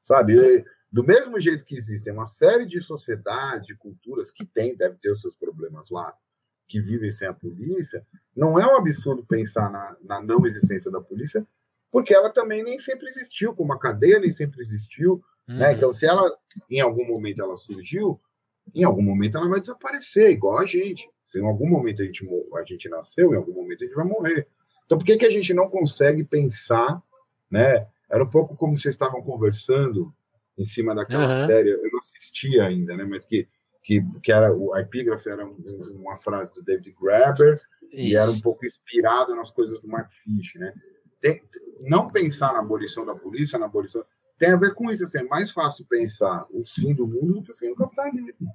sabe? E, do mesmo jeito que existem uma série de sociedades, de culturas que tem, deve ter os seus problemas lá, que vivem sem a polícia, não é um absurdo pensar na, na não existência da polícia, porque ela também nem sempre existiu, como a cadeia nem sempre existiu, né? uhum. né? Então, se ela, em algum momento, ela surgiu, em algum momento ela vai desaparecer, igual a gente. Se em algum momento a gente, a gente nasceu, em algum momento a gente vai morrer. Então, por que, que a gente não consegue pensar, né? Era um pouco como vocês estavam conversando em cima daquela uhum. série, eu não assisti ainda, né? Mas que, que, que era o a epígrafe era uma frase do David Graeber Isso. e era um pouco inspirado nas coisas do Mark Fish, né? Tem, não pensar na abolição da polícia, na abolição tem a ver com isso. Assim, é mais fácil pensar o fim do mundo do que o fim do capitalismo.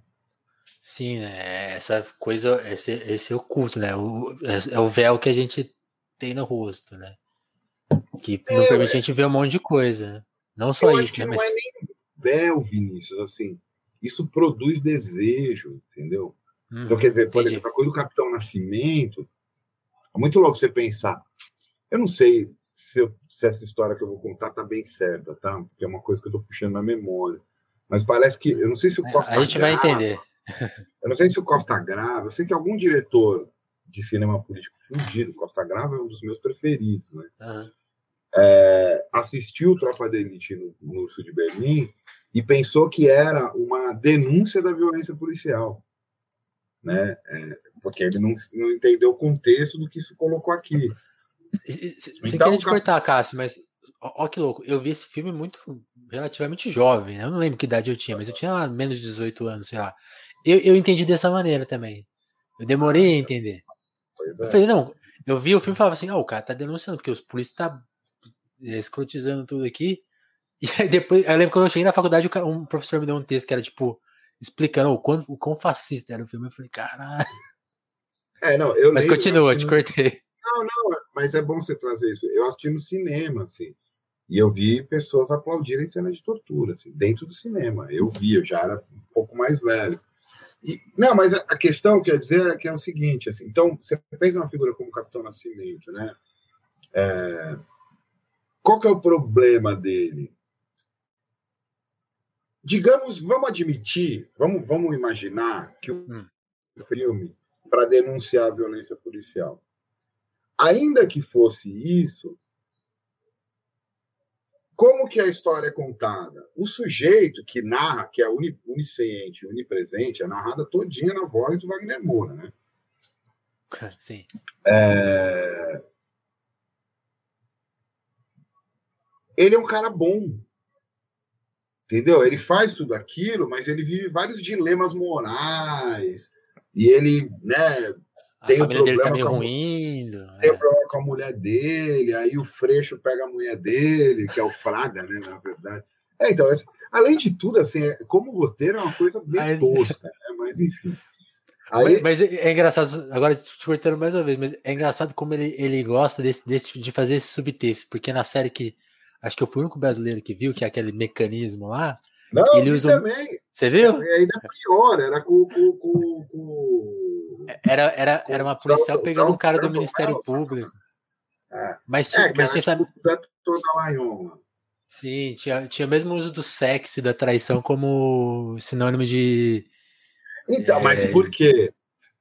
Sim, né? Essa coisa, esse, esse oculto, né? O, é, é o véu que a gente tem no rosto, né? Que não é, permite a gente ver um monte de coisa. Né? Não só isso, né? Mas... Não é nem véu, Vinícius, assim. Isso produz desejo, entendeu? Uhum, então, quer dizer, por entendi. exemplo, a coisa do Capitão Nascimento, é muito louco você pensar. Eu não sei se, eu, se essa história que eu vou contar tá bem certa, tá? Porque é uma coisa que eu tô puxando na memória. Mas parece que. Eu não sei se o Costa. A gente Grava, vai entender. [laughs] Eu não sei se o Costa Grava. Eu sei que algum diretor de cinema político fugido, Costa Grava é um dos meus preferidos, né? Uhum é, assistiu Tropa de Elite no, no sul de Berlim e pensou que era uma denúncia da violência policial, né? É, porque ele não, não entendeu o contexto do que se colocou aqui. Sem então, querer te cortar, Cássio, mas ó, que louco, eu vi esse filme muito relativamente jovem, né? Eu não lembro que idade eu tinha, mas eu tinha menos de 18 anos, sei lá. Eu, eu entendi dessa maneira também. Eu demorei a entender. É. Eu falei, não, eu vi o filme e falava assim, ah, o cara tá denunciando, porque os polícias tá é, escrotizando tudo aqui. [laughs] E aí depois, eu lembro quando eu cheguei na faculdade, um professor me deu um texto que era tipo, explicando o quão, o quão fascista era o filme. Eu falei, caralho. É, não, eu Mas continua, eu te cortei. Não, não, mas é bom você trazer isso. Eu assisti no cinema, assim, e eu vi pessoas aplaudirem cenas de tortura, assim, dentro do cinema. Eu vi, eu já era um pouco mais velho. E, não, mas a, questão, quer dizer, é que é o seguinte, assim, então, você pensa numa figura como o Capitão Nascimento, né? É, qual que é o problema dele? Digamos, vamos admitir, vamos, vamos imaginar que o hum. filme para denunciar a violência policial. ainda que fosse isso, como que a história é contada? O sujeito que narra, que é onisciente, onipresente, é narrada todinha na voz do Wagner Moura, né? Sim. É... Ele é um cara bom. Entendeu? Ele faz tudo aquilo, mas ele vive vários dilemas morais. E ele, né, a tem família um dele tá meio ruim. Tem é. Com a mulher dele, aí o Freixo pega a mulher dele, que é o Fraga, né, na verdade. É, então, além de tudo, assim, é, como roteiro é uma coisa bem aí... tosca, né? mas enfim. Aí... Mas, mas, é engraçado, agora te cortando mais uma vez, mas é engraçado como ele, ele gosta desse, desse, de fazer esse subtexto, porque na série que acho que eu fui o único brasileiro que viu, que é aquele mecanismo lá. Não, ele usa também. Você viu? É, ainda pior, era com, com, com, com era, era, era uma policial pegando um cara do Ministério Público. É. Mas, é, mas tinha sabe. Sim, tinha, tinha o mesmo uso do sexo e da traição como sinônimo de. Então, é... mas por quê?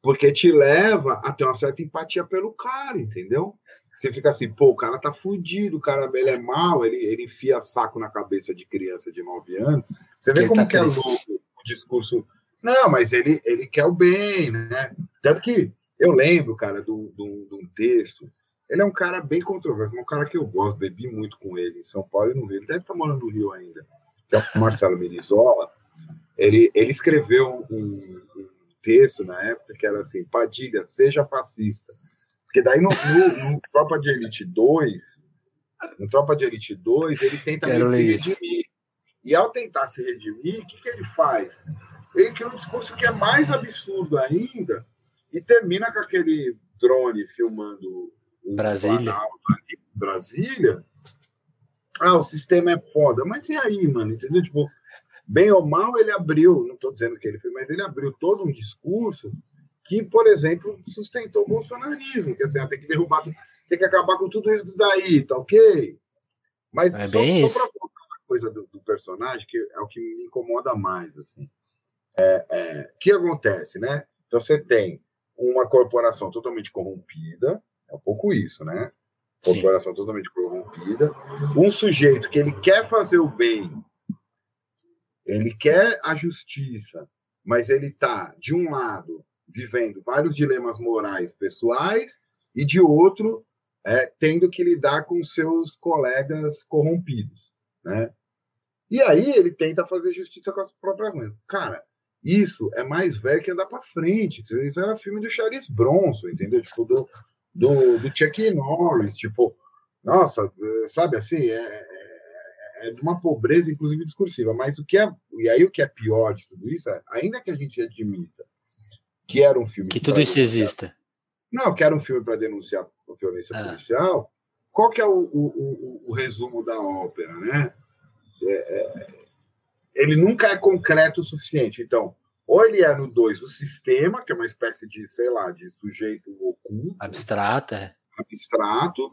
Porque te leva a ter uma certa empatia pelo cara, entendeu? Você fica assim, pô, o cara tá fudido, o cara ele é mal, ele, ele enfia saco na cabeça de criança de 9 anos. Você vê como tá que é louco o discurso não, mas ele, ele quer o bem, né? Tanto que eu lembro, cara, de um texto. Ele é um cara bem controverso, um cara que eu gosto, bebi muito com ele em São Paulo e no Rio. Ele deve estar morando no Rio ainda. Que é o Marcelo Mirizola. Ele, ele escreveu um, um texto na época que era assim: Padilha, seja fascista. Porque daí no, no, no Tropa de Elite 2, no Tropa de Elite 2, ele tenta se redimir. E ao tentar se redimir, o que, que ele faz? ele cria um discurso que é mais absurdo ainda e termina com aquele drone filmando Brasília. Brasília. Ah, o sistema é foda. Mas e aí, mano? Entendeu? Tipo, bem ou mal, ele abriu, não estou dizendo que ele fez, mas ele abriu todo um discurso que, por exemplo, sustentou o bolsonarismo, que assim, ah, tem que derrubar, tem que acabar com tudo isso daí, tá ok? Mas é só, só para voltar a coisa do, do, personagem, que é o que me incomoda mais, assim. É, é, que acontece, né? Então você tem uma corporação totalmente corrompida, um pouco isso, né? Corporação Sim. totalmente corrompida, um sujeito que ele quer fazer o bem, ele quer a justiça, mas ele está, de um lado, vivendo vários dilemas morais pessoais, e de outro, é, tendo que lidar com seus colegas corrompidos, né? E aí ele tenta fazer justiça com as próprias mãos. Cara, isso é mais velho que andar para frente. Isso era filme do Charles Bronson, entendeu? Tipo, do, do, do Chuck Norris. Tipo, nossa, sabe assim, é, é, é, de uma pobreza, inclusive, discursiva. Mas o que é. E aí o que é pior de tudo isso é, ainda que a gente admita que era um filme. Que tudo isso exista. Não, que era um filme para denunciar a violência ah. policial. Qual que é o, o, o, o resumo da ópera, né? É, é ele nunca é concreto o suficiente. Então, ou ele é no 2 o sistema, que é uma espécie de, sei lá, de sujeito oculto. Abstrato, é. Abstrato.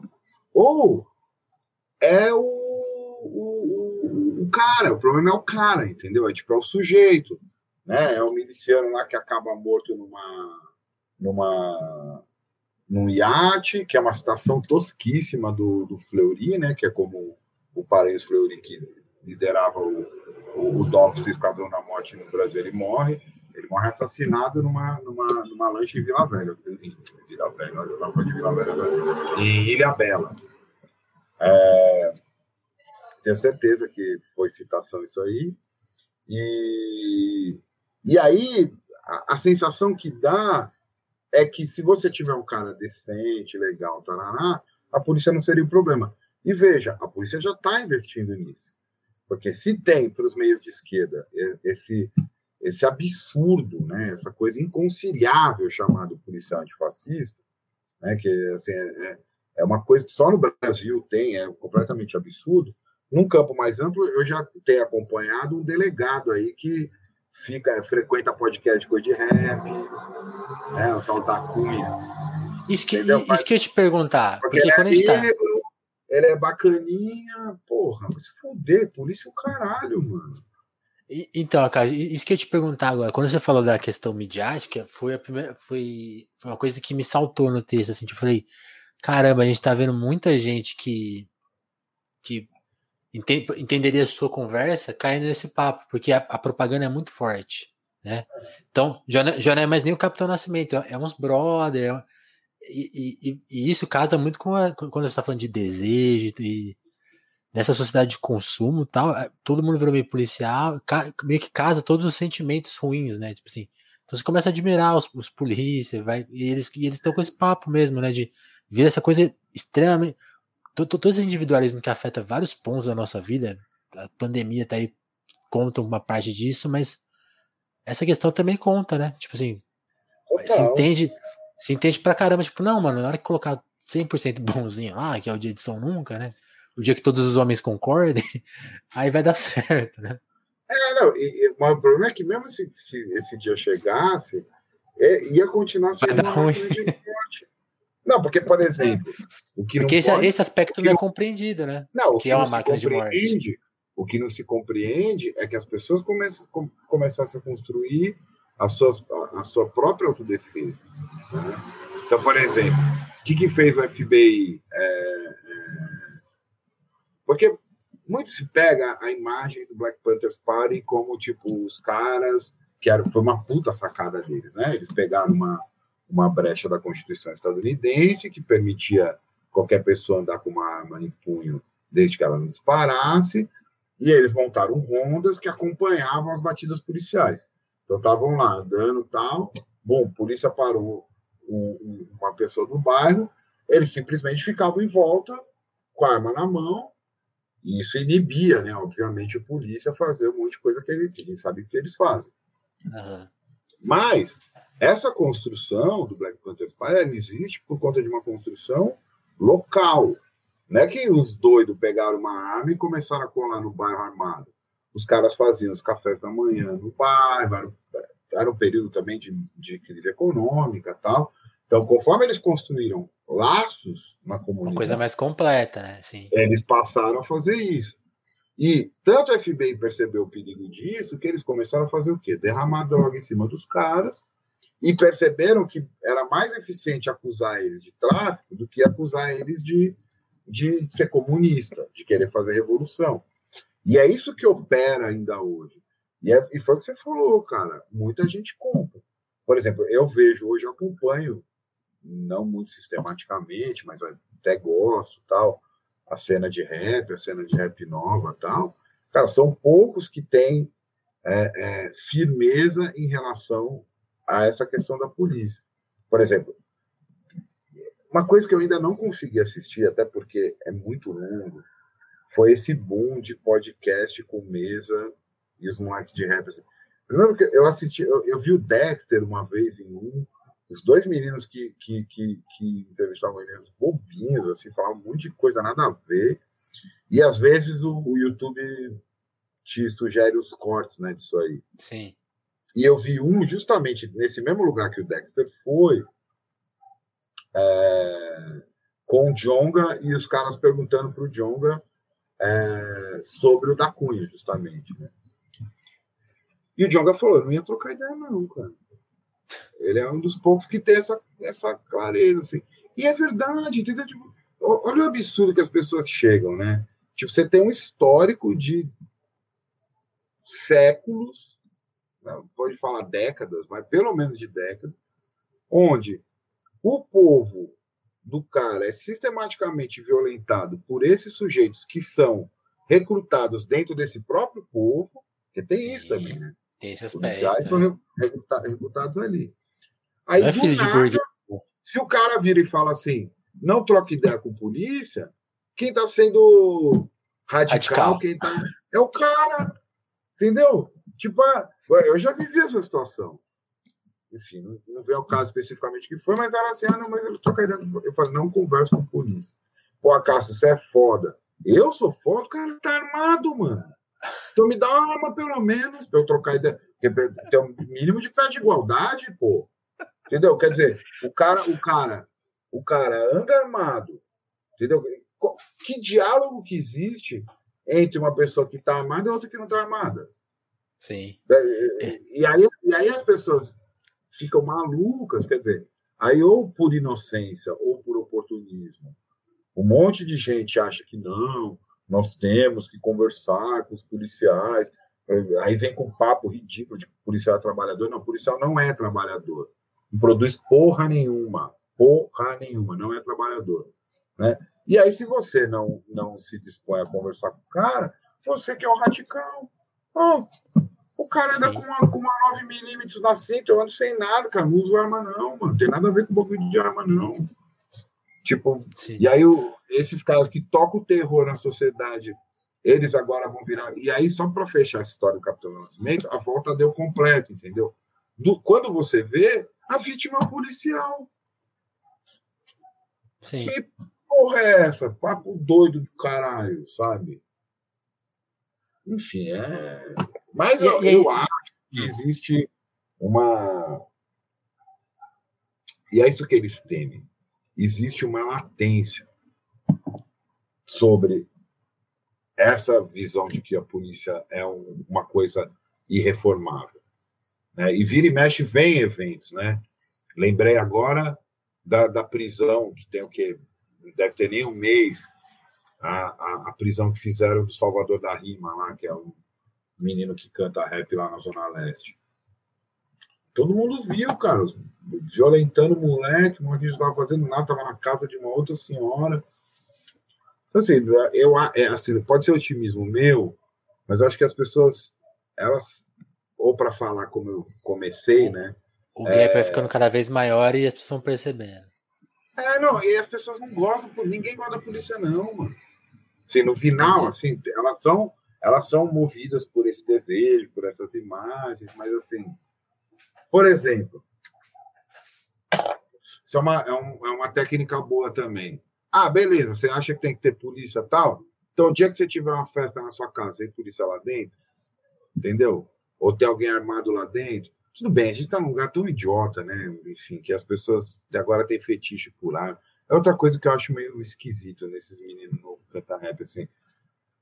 Ou é o, o, o, cara, o problema é o cara, entendeu? É tipo, é o sujeito. Né? É o miliciano lá que acaba morto numa. numa num iate, que é uma citação tosquíssima do, do Fleury, né? Que é como o Paris Fleury que liderava o, o, o DOPS, Esquadrão da Morte no Brasil, ele morre. Ele morre assassinado numa, numa, numa lancha em Vila Velha. Em Vila Velha, eu estava de Vila Velha agora. Em Ilha Bela. É, tenho certeza que foi citação isso aí. E, e aí, a, a, sensação que dá é que se você tiver um cara decente, legal, tarará, a polícia não seria o problema. E veja, a polícia já está investindo nisso. Porque se tem para os meios de esquerda esse, esse absurdo, né, essa coisa inconciliável chamado policial antifascista, né, que assim, é, é, é uma coisa que só no Brasil tem, é completamente absurdo. Num campo mais amplo, eu já tenho acompanhado um delegado aí que fica frequenta podcast de coisa de rap, né, o tal da Cunha. Isso que, isso que eu te perguntar, porque, porque quando a gente tá ela é bacaninha, porra, mas fuder, polícia é o caralho, mano. Então, cara, isso que eu ia te perguntar agora, quando você falou da questão midiática, foi a primeira, foi, foi uma coisa que me saltou no texto, assim, tipo, falei, caramba, a gente tá vendo muita gente que, que entenderia a sua conversa caindo nesse papo, porque a, a propaganda é muito forte, né? Então, já não, já não é mais nem o Capitão Nascimento, é, é uns brother, é, e, e, e, isso casa muito com a, quando você está falando de desejo e nessa sociedade de consumo tal, é, todo mundo virou meio policial, meio que casa todos os sentimentos ruins, né? Tipo assim, então você começa a admirar os, os polícias, vai, e eles e eles estão com esse papo mesmo, né? De ver essa coisa extremamente. Todo, todo esse individualismo que afeta vários pontos da nossa vida, a pandemia tá aí, conta uma parte disso, mas essa questão também conta, né? Tipo assim, se entende, se entende pra caramba, tipo, não, mano, na hora que colocar 100% bonzinho lá, que é o dia de São Nunca, né? O dia que todos os homens concordem, [laughs] aí vai dar certo, né? É, não, e, e, mas o problema é que mesmo se, se esse dia chegasse, é, ia continuar sendo uma ruim. de morte. Não, porque, por exemplo, o que porque esse, pode, esse, aspecto não é compreendido, né? Não, o que, que é uma máquina de morte. O que não se compreende é que as pessoas comece, com, começassem a construir a, suas, a, a sua própria autodefesa. Né? Então, por exemplo, o que, que fez o FBI? É, é, porque muito se pega a imagem do Black Panthers Party como, tipo, os caras, que era, foi uma puta sacada deles, né? Eles pegaram uma, uma brecha da Constituição estadunidense que permitia qualquer pessoa andar com uma arma em punho desde que ela não disparasse, e eles montaram rondas que acompanhavam as batidas policiais. Então estavam lá andando tal, bom, polícia parou um, uma pessoa do bairro, eles simplesmente ficavam em volta com a arma na mão, e isso inibia, né, obviamente, a polícia fazer um monte de coisa que ele, que ele sabe que eles fazem. Uhum. Mas essa construção do Black Panther Party existe por conta de uma construção local. Não é que os doidos pegaram uma arma e começaram a colar no bairro armado. Os caras faziam os cafés da manhã no bairro, era, era um período também de, de crise econômica tal. Então, conforme eles construíram laços na comunidade. Uma coisa mais completa, né? Sim. Eles passaram a fazer isso. E tanto a FBI percebeu o perigo disso que eles começaram a fazer o quê? Derramar droga em cima dos caras e perceberam que era mais eficiente acusar eles de tráfico do que acusar eles de, de ser comunista, de querer fazer revolução. E é isso que opera ainda hoje. E, é, e foi o que você falou, cara. Muita gente compra. Por exemplo, eu vejo hoje, eu acompanho, não muito sistematicamente, mas até gosto, tal, a cena de rap, a cena de rap nova, tal. Cara, são poucos que têm é, é, firmeza em relação a essa questão da polícia. Por exemplo, uma coisa que eu ainda não consegui assistir, até porque é muito longo, foi esse boom de podcast com mesa e os moleques de rap. Assim. Primeiro que eu assisti, eu, eu, vi o Dexter uma vez em um, os dois meninos que, que, que, que entrevistavam eles bobinhos, assim, falavam um monte de coisa nada a ver. E às vezes o, o YouTube te sugere os cortes né, disso aí. Sim. E eu vi um justamente nesse mesmo lugar que o Dexter foi, é, com o Jonga e os caras perguntando para o Jonga é, sobre o da Cunha, justamente. Né? E o Jonga falou: não ia trocar ideia, não, cara. Ele é um dos poucos que tem essa, essa clareza, assim. E é verdade, entendeu? Tipo, olha o absurdo que as pessoas chegam, né? Tipo, você tem um histórico de séculos não pode falar décadas, mas pelo menos de décadas, onde o povo do cara é sistematicamente violentado por esses sujeitos que são recrutados dentro desse próprio povo, que tem Sim, isso também, né? Tem esse aspecto, Policiais são né? recrutados, recrutados ali. Aí, é filho nada, de se o cara vira e fala assim, não troca ideia com polícia, quem está sendo radical, radical. quem tá, é o cara, entendeu? Tipo, ah, eu já vivi essa situação. Enfim, não, não vê o caso especificamente que foi, mas era assim, ah, não, mas eu tô querendo. Eu falei, não converso com polícia. Pô, Cássio, você é foda. Eu sou foda, o cara tá armado, mano. Então me dá uma arma, pelo menos, pra eu trocar ideia. Porque tem um mínimo de pé de igualdade, pô. Entendeu? Quer dizer, o cara, o cara, o cara anda armado. Entendeu? Que diálogo que existe entre uma pessoa que está armada e outra que não está armada? Sim. É, é. E, aí, e aí as pessoas ficam malucas, quer dizer, Aí, ou por inocência, ou por oportunismo, um monte de gente acha que não, nós temos que conversar com os policiais. Aí vem com papo ridículo de policial é trabalhador. Não, policial não é trabalhador. Não produz porra nenhuma. Porra nenhuma, não é trabalhador. Né? E aí, se você não, não se dispõe a conversar com o cara, você que é o radical. Oh, o cara anda com uma, com uma 9mm na cinta, eu ando sem nada, cara. Não uso arma, não, mano. Tem nada a ver com bagulho de arma, não. Tipo, Sim. e aí o, esses caras que tocam o terror na sociedade, eles agora vão virar. E aí, só para fechar essa história do Capitão Nascimento, a volta deu completa, entendeu? Do, quando você vê, a vítima é policial. Sim. Que porra é essa? Papo doido do caralho, sabe? Enfim, é. Mas e, eu, e eu acho que existe uma. E é isso que eles temem. Existe uma latência sobre essa visão de que a polícia é um, uma coisa irreformável. Né? E vira e mexe vem eventos, né? Lembrei agora da, da prisão, que tem o quê? Deve ter nem um mês, a, a, a, prisão que fizeram do Salvador da Rima lá, que é um menino que canta rap lá na Zona Leste. Todo mundo viu, cara, violentando o moleque, o moleque não estava fazendo nada, estava na casa de uma outra senhora. Então, assim, eu, é, assim, pode ser otimismo meu, mas acho que as pessoas, elas, ou para falar como eu comecei, né? O gap é... vai ficando cada vez maior e as pessoas estão percebendo. É, não, e as pessoas não gostam, ninguém gosta da polícia, não, mano. Assim, no final, assim, elas são, elas são movidas por esse desejo, por essas imagens, mas assim, por exemplo, isso é uma, é, um, é uma técnica boa também. Ah, beleza, você acha que tem que ter polícia tal? Então, o dia que você tiver uma festa na sua casa, tem polícia lá dentro, entendeu? Ou tem alguém armado lá dentro, tudo bem, a gente está num lugar tão idiota, né? Enfim, que as pessoas agora têm fetiche por ar. É outra coisa que eu acho meio esquisito nesses meninos novos cantar rap, assim.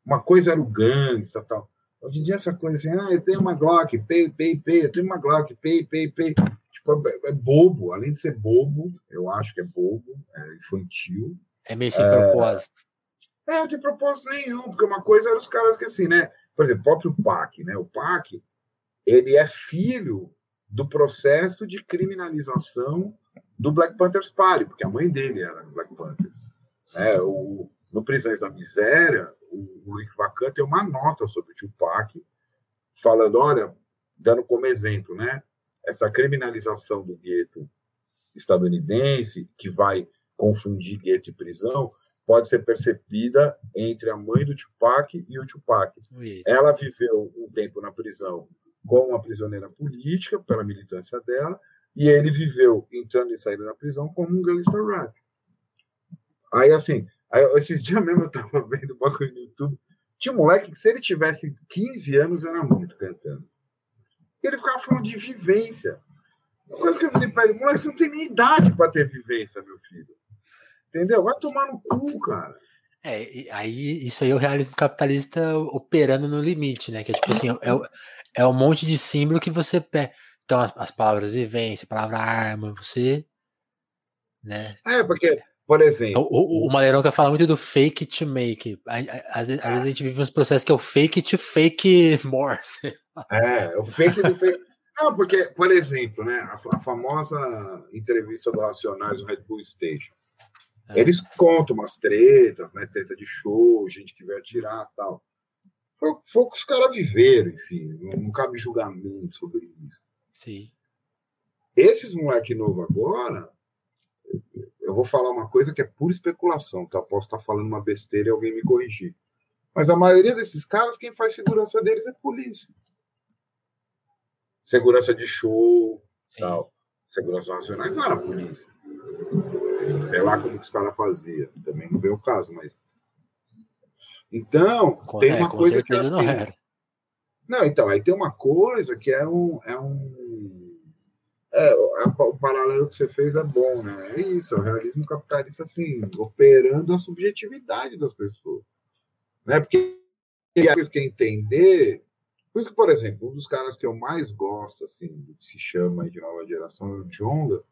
Uma coisa era o gangsta tal. Hoje em dia, essa coisa assim, ah, eu tenho uma Glock, pay, pay, pay, eu tenho uma Glock, pay, pay, pay. Tipo, é, é bobo, além de ser bobo, eu acho que é bobo, é infantil, é meio sem é... propósito. É, não tem propósito nenhum, porque uma coisa era os caras que assim, né? Por exemplo, o próprio PAC, né? O PAC, ele é filho do processo de criminalização do Black Panthers Party, porque a mãe dele era Black Panthers. É, o, no Prisões da Miséria, o, o Rick Vacan tem uma nota sobre o Tupac, falando, olha, dando como exemplo, né? Essa criminalização do gueto estadunidense, que vai confundir gueto e prisão, pode ser percebida entre a mãe do Tupac e o Tupac. Ela viveu um tempo na prisão como uma prisioneira política, pela militância dela, e ele viveu entrando e saindo da prisão como um gangster rap. Aí, assim, aí, esses [laughs] dias mesmo eu tava vendo um bagulho no YouTube, tinha um moleque que, se ele tivesse 15 anos, era muito cantando. Ele ficava falando de vivência. Uma coisa que eu falei para ele, moleque, você não tem nem idade para ter vivência, meu filho. Entendeu? Vai tomar no cu, cara. É, aí isso aí é o realismo capitalista operando no limite, né? Que é tipo assim, é, é um monte de símbolo que você pega. Então, as, as palavras vivência, a palavra arma, você. Né? É, porque, por exemplo. O, o, o Maleronca fala muito do fake to make. Às, vezes, às vezes a gente vive uns processos que é o fake to fake [laughs] more. É, o fake do fake. Não, porque, por exemplo, né, a, a famosa entrevista do Racionais no Red Bull Station. É. Eles contam umas tretas, né? Treta de show, gente que veio atirar tal. Foi, foi o que os caras viveram, enfim. Não, não cabe julgamento sobre isso. Sim. Esses moleque novo agora, eu vou falar uma coisa que é pura especulação, tá? Posso estar falando uma besteira e alguém me corrigir. Mas a maioria desses caras, quem faz segurança deles é polícia. Segurança de show, Sim. tal. Segurança nacionais não era polícia sei lá como que os caras faziam, também não veio o caso, mas. Então, com, tem uma é, coisa que. É não, era. não, então, aí tem uma coisa que é um. É um é, o paralelo que você fez é bom, né? É isso, é o realismo capitalista, assim, operando a subjetividade das pessoas. Né? Porque a coisa que é entender. Por isso que, por exemplo, um dos caras que eu mais gosto, assim, que se chama de nova geração, é o Jonga,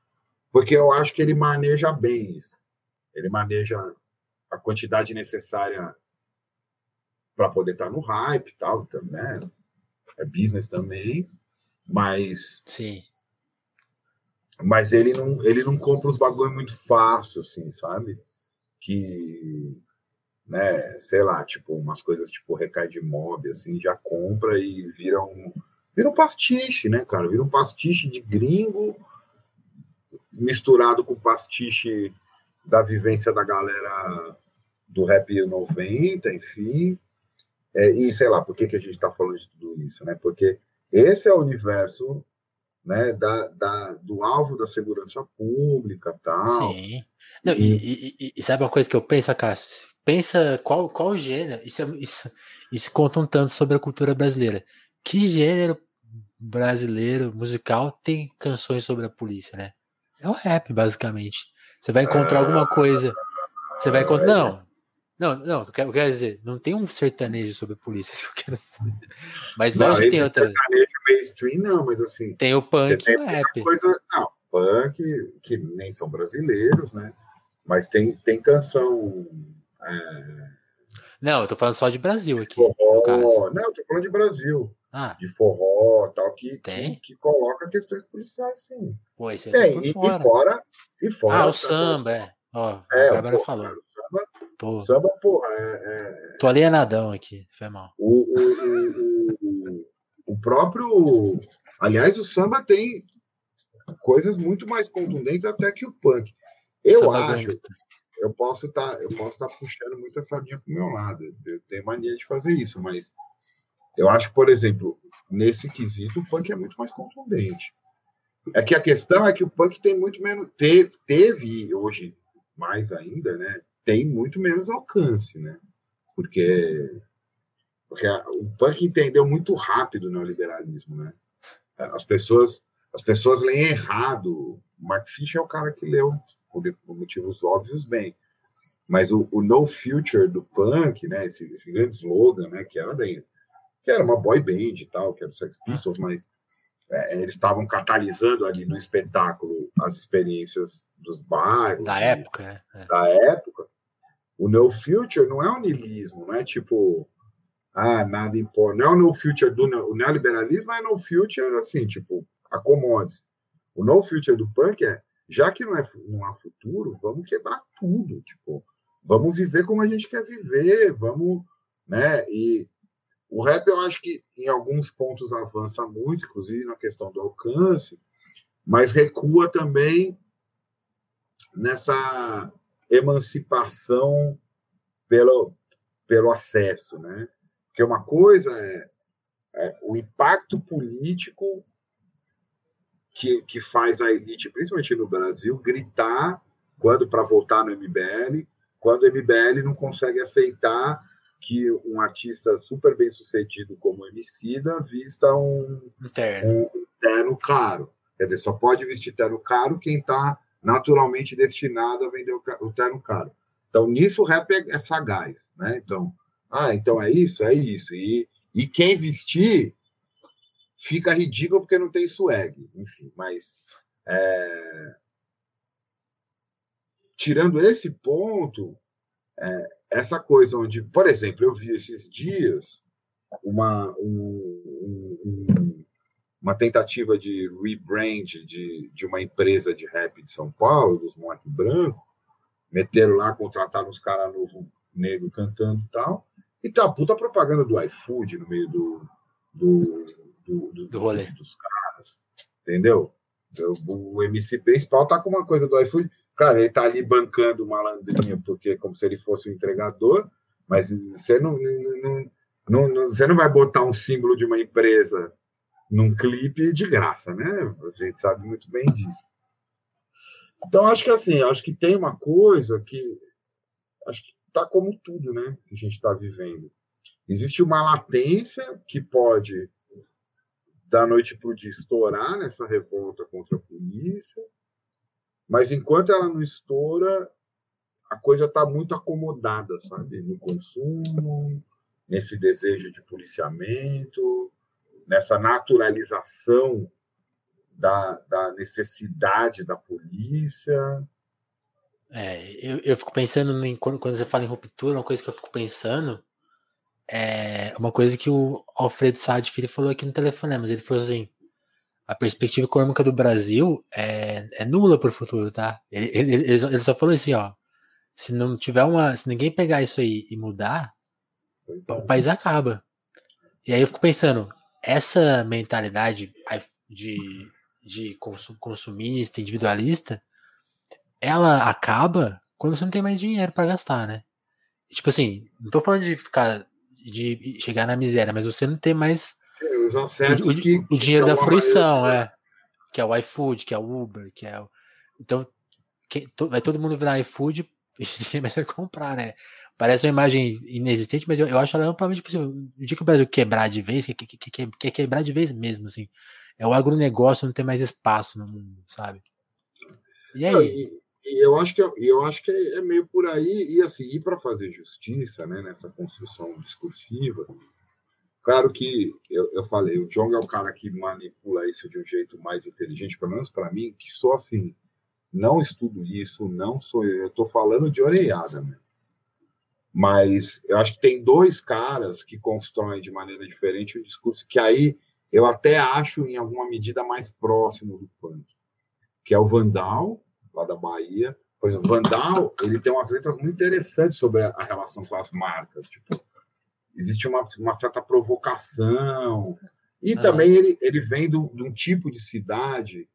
porque eu acho que ele maneja bem isso. Ele maneja a quantidade necessária para poder estar tá no hype e tal, né? É business também, mas sim. Mas ele não, ele não compra os bagulho muito fácil, assim, sabe? Que, né, sei lá, tipo, umas coisas tipo recai de mob, assim, já compra e vira um, vira um pastiche, né, cara? Vira um pastiche de gringo misturado com pastiche da vivência da galera do rap 90, enfim. É, e sei lá, por que, que a gente está falando de tudo isso, né? Porque esse é o universo né, da, da, do alvo da segurança pública tal. Sim. Não, e, e, e, sabe uma coisa que eu penso, Cássio? Pensa qual, qual gênero. Isso, é, isso, isso conta um tanto sobre a cultura brasileira. Que gênero brasileiro musical tem canções sobre a polícia, né? É o rap, basicamente. Você vai encontrar alguma coisa. Você vai encontrar. Não, não, não, eu quero, eu quero dizer, não tem um sertanejo sobre polícia, [laughs] isso que eu quero dizer. Mas não, lógico que tem outra. Mainstream, não, mas assim. Tem o punk o rap. Coisa, não, punk, que nem são brasileiros, né? Mas tem, tem canção. É... Não, eu tô falando só de Brasil aqui. Forró, não, eu tô falando de Brasil. Ah. De forró tal, que, tem? que, que coloca questões policiais, sim. Pô, isso tem, e, fora. e fora. E fora. Ah, o samba, é. Ó, é, a Bárbara falou. Cara, samba, Tô... Samba, porra, é, é... Tô alienadão aqui, foi mal. O, o, o, o, próprio. Aliás, o samba tem coisas muito mais contundentes até que o punk. Eu samba acho. Gangsta. Eu posso estar, tá, eu posso estar tá puxando muito essa linha pro meu lado. Eu tenho mania de fazer isso, mas eu acho, por exemplo, nesse quesito, o punk é muito mais contundente. É que a questão é que o punk tem muito menos. Teve, teve hoje mais ainda, né? tem muito menos alcance, né? Porque, porque o punk entendeu muito rápido o neoliberalismo, né? As pessoas, as pessoas leem errado. O Mark Fisher é o cara que leu, por, por motivos óbvios, bem. Mas o, o, No Future do punk, né? Esse, esse grande slogan, né? Que era, daí, que era uma boy band e tal, que era o Sex Pistols, mas é, eles estavam catalisando ali no espetáculo as experiências dos bairros. Da época, né? É. Da época. O no future não é um niilismo, não é tipo, ah, nada importa. Não é o no future do o neoliberalismo, é no future assim, tipo, acomode-se. O no future do punk é, já que não, é, não há futuro, vamos quebrar tudo, tipo, vamos viver como a gente quer viver, vamos, né? E o rap eu acho que em alguns pontos avança muito, inclusive na questão do alcance, mas recua também nessa emancipação pelo, pelo acesso, né? Porque uma coisa é, é o impacto político que, que faz a elite, principalmente no Brasil, gritar quando para votar no MBL, quando o MBL não consegue aceitar que um artista super bem sucedido como Emicida vista um, terno. um terno caro. Quer dizer, só pode vestir terno caro quem está naturalmente destinado a vender o terno caro. Então, nisso o rap é, é, sagaz, né? Então, ah, então é isso, é isso. E, e quem vestir fica ridículo porque não tem swag, enfim, mas é... tirando esse ponto, é, essa coisa onde, por exemplo, eu vi esses dias uma, um, um, uma tentativa de rebrand de, de uma empresa de rap de São Paulo, dos Moleque Branco, meteram lá, contrataram uns caras novo negro cantando e tal, e tá puta propaganda do iFood no meio do, do, do, do, do rolê. dos caras, entendeu? O, o MC principal tá com uma coisa do iFood, cara, ele tá ali bancando o malandrinho, porque como se ele fosse um entregador, mas você não, não, não, não, você não vai botar um símbolo de uma empresa num clipe de graça, né? A gente sabe muito bem disso. Então, acho que assim, acho que tem uma coisa que acho que está como tudo, né? Que a gente está vivendo. Existe uma latência que pode, da noite para o dia, estourar nessa revolta contra a polícia, mas enquanto ela não estoura, a coisa está muito acomodada, sabe? No consumo, nesse desejo de policiamento, nessa naturalização da, da necessidade da polícia. É, eu, eu fico pensando em quando, quando você fala em ruptura, uma coisa que eu fico pensando é uma coisa que o Alfredo Sade Filho falou aqui no telefone, mas ele falou assim: a perspectiva econômica do Brasil é, é nula para o futuro, tá? Ele, ele, ele, só falou assim, ó, se não tiver uma, se ninguém pegar isso aí e mudar, é. o país acaba. E aí eu fico pensando, essa mentalidade de, de consumista, individualista, ela acaba quando você não tem mais dinheiro para gastar, né? Tipo assim, não tô falando de ficar de chegar na miséria, mas você não tem mais os acessos o, que, o, dinheiro da fruição, é. Que é o iFood, que é o Uber, que é o. Então, quem, to, vai todo mundo virar iFood [laughs] e ninguém mais vai comprar, né? Parece uma imagem inexistente, mas eu, eu acho ela amplamente possível. O dia que o Brasil quebrar de vez, que, que, que, que, que quebrar de vez mesmo, assim. É o agronegócio não ter mais espaço no mundo, sabe? E aí? E, eu acho que, é, eu acho que é, é meio por aí, e assim, e para fazer justiça né, nessa construção discursiva, Claro que eu, eu falei, o Jong é o cara que manipula isso de um jeito mais inteligente, pelo menos para mim, que sou assim, não estudo isso, não sou eu, estou falando de orelhada? Mas eu acho que tem dois caras que constroem de maneira diferente o discurso, que aí eu até acho em alguma medida mais próximo do punk, que é o Vandal, lá da Bahia. Por exemplo, Vandal, ele tem umas letras muito interessantes sobre a, relação com as marcas, tipo, existe uma, uma certa provocação. E ah. também ele, ele vem do, de um tipo de cidade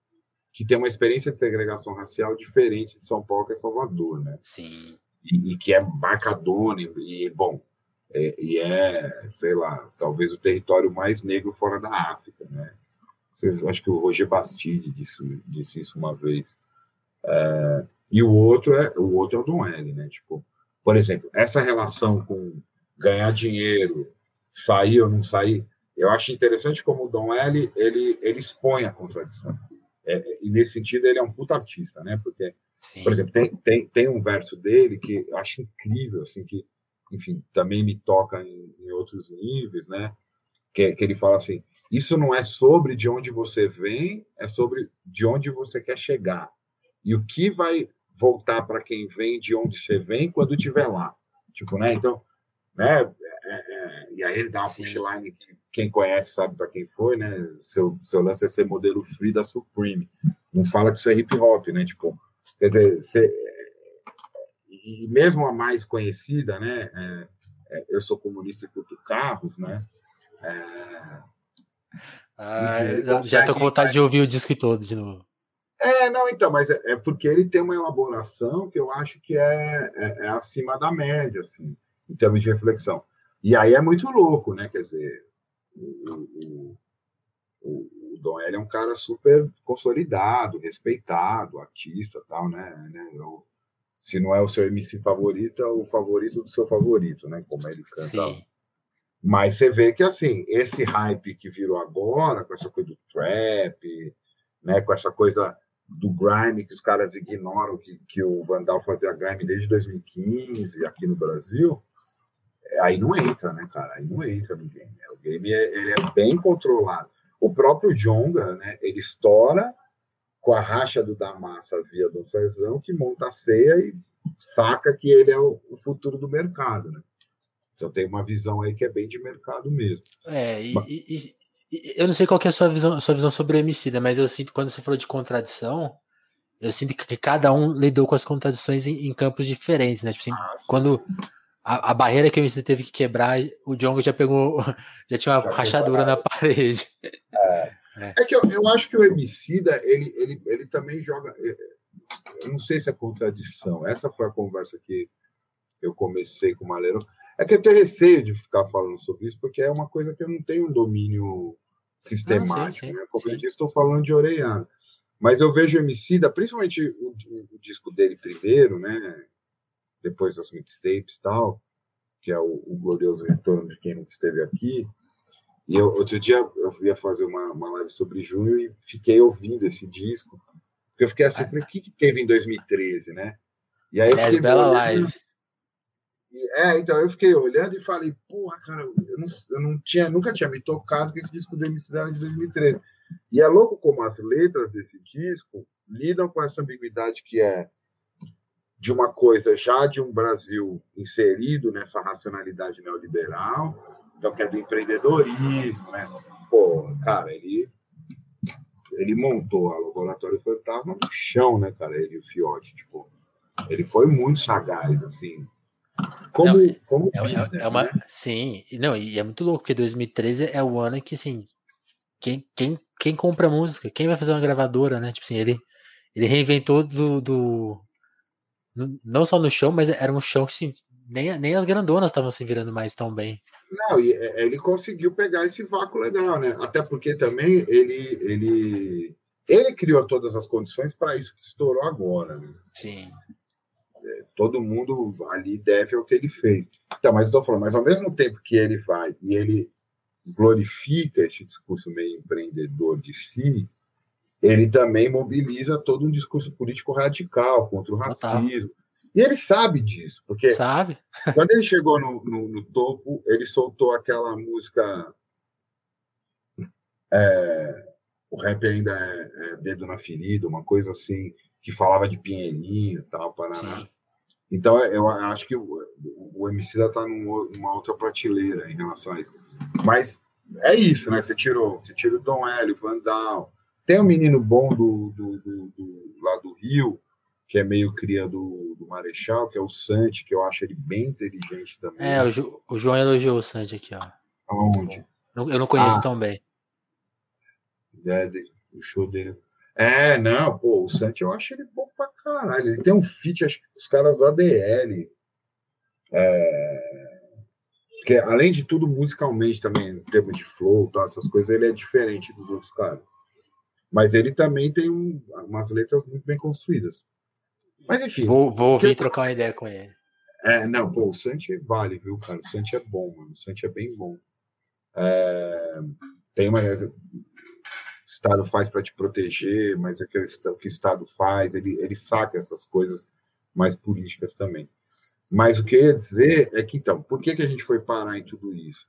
que tem uma experiência de segregação racial diferente de São Paulo, que é Salvador, né? Sim. E, e que é marcadona, e, e bom, é, e é, sei lá, talvez o território mais negro fora da África, né? Vocês, acho que o Roger Bastide disse, disse isso uma vez. É, e o outro é o outro é o Dom L, né? Tipo, por exemplo, essa relação com ganhar dinheiro, sair ou não sair. Eu acho interessante como o Dom L ele, ele expõe a contradição. É, e nesse sentido ele é um puta artista, né? Porque, Sim. por exemplo, tem, tem, tem um verso dele que eu acho incrível, assim, que, enfim, também me toca em, em outros níveis, né? Que, que ele fala assim: isso não é sobre de onde você vem, é sobre de onde você quer chegar. E o que vai voltar para quem vem de onde você vem quando estiver lá. Tipo, né? Então, né? É, é, e aí ele dá uma pushline que quem conhece sabe para quem foi, né? Seu, seu lance é ser modelo free da Supreme. Não fala que isso é hip hop, né? Tipo, quer dizer, você, e mesmo a mais conhecida, né? É, é, eu sou comunista e curto carros, né? É, ah, já tô com vontade de ouvir o disco todo de novo. É, não, então, mas é, é, porque ele tem uma elaboração que eu acho que é, é, é acima da média, assim em termos de reflexão. E aí é muito louco, né? Quer dizer, o, o, o Dom L é um cara super consolidado, respeitado, artista tal, né? Eu, se não é o seu MC favorito, é o favorito do seu favorito, né? Como ele canta. Sim. Mas você vê que, assim, esse hype que virou agora, com essa coisa do trap, né? Com essa coisa do grime que os caras ignoram que, que o Vandal fazia grime desde 2015 aqui no Brasil, aí não entra, né, cara? Aí não entra no game. O game é, ele é bem controlado. O próprio Jonga, né, ele estoura com a racha do Damassa via do Cezão, que monta a ceia e saca que ele é o, o, futuro do mercado, né? Então tem uma visão aí que é bem de mercado mesmo. É, e, mas... e eu não sei qual é a sua visão, a sua visão sobre o Emicida, mas eu sinto quando você falou de contradição, eu sinto que cada um lidou com as contradições em, em campos diferentes, né? Tipo assim, ah, quando a, a, barreira que o MC teve que quebrar, o Djongo já pegou, [laughs] já tinha uma já rachadura na parede. É, é. é que eu, eu, acho que o Emicida, ele, ele, ele também joga. Eu não sei se é contradição. Essa foi a conversa que eu comecei com o Maleiro. É que eu tenho receio de ficar falando sobre isso, porque é uma coisa que eu não tenho um domínio sistemático. Não, sim, sim, né? Como sim. eu disse, estou falando de orelhada. Mas eu vejo o Emicida, principalmente o, o, disco dele primeiro, né? depois das mixtapes e tal, que é o, o, glorioso retorno de quem nunca esteve aqui. E eu, outro dia eu ia fazer uma, uma live sobre junho e fiquei ouvindo esse disco, porque eu fiquei assim, o que, que teve em 2013, né? E aí é, bela live. É, então eu fiquei olhando e falei, porra, cara, eu não, eu não tinha, nunca tinha me tocado que esse disco do MC era de 2013. E é louco como as letras desse disco lidam com essa ambiguidade que é de uma coisa já de um Brasil inserido nessa racionalidade neoliberal, então que é do empreendedorismo, né? Pô, cara, ele ele montou a Laboratório Fantasma no chão, né, cara? Ele e o Fiote, tipo, ele foi muito sagaz, assim. Como, não, como é, business, é, é uma, né? Sim, não, e é muito louco, porque 2013 é o ano que, assim, quem, quem, quem compra música, quem vai fazer uma gravadora, né? Tipo assim, ele, ele reinventou do, do. Não só no show, mas era um show que, assim, nem, nem as grandonas estavam se virando mais tão bem. Não, e é, ele conseguiu pegar esse vácuo legal, né? Até porque também ele, ele, ele criou todas as condições para isso que estourou agora, né? Sim todo mundo ali deve ao que ele fez. Então, mas estou falando, mas ao mesmo tempo que ele vai e ele glorifica esse discurso meio empreendedor de si, ele também mobiliza todo um discurso político radical contra o racismo. E ele sabe disso, porque sabe. quando ele chegou no, no, no topo, ele soltou aquela música. É, o rap ainda é, é, dedo na ferida, uma coisa assim que falava de Pinheirinho e tal, Paraná. Sim. Então, eu acho que o, o Emicida está numa outra prateleira em relação a isso. Mas é isso, né? Você tirou, você tirou o Dom Hélio, Vandal. Tem um menino bom do, do, do, do, lá do Rio, que é meio cria do, do Marechal, que é o Santi, que eu acho ele bem inteligente também. É, o, Ju, o João elogiou o Santi aqui, ó. Aonde? Eu não conheço ah, tão bem. É, o show dele é, não, pô, o Santi eu acho ele bom pra caralho. Ele tem um feat, acho que os caras do ADL. É... Porque, além de tudo, musicalmente também, em termos de flow, tá, essas coisas, ele é diferente dos outros caras. Mas ele também tem um, umas letras muito bem construídas. Mas enfim. Vou, vou ouvir trocar uma ideia com ele. É, não, pô, o Santi vale, viu, cara? O Santi é bom, mano. O Santi é bem bom. É... Tem uma Estado faz para te proteger, mas é que o que o Estado faz, ele, ele saca essas coisas mais políticas também. Mas o que eu ia dizer é que, então, por que, que a gente foi parar em tudo isso?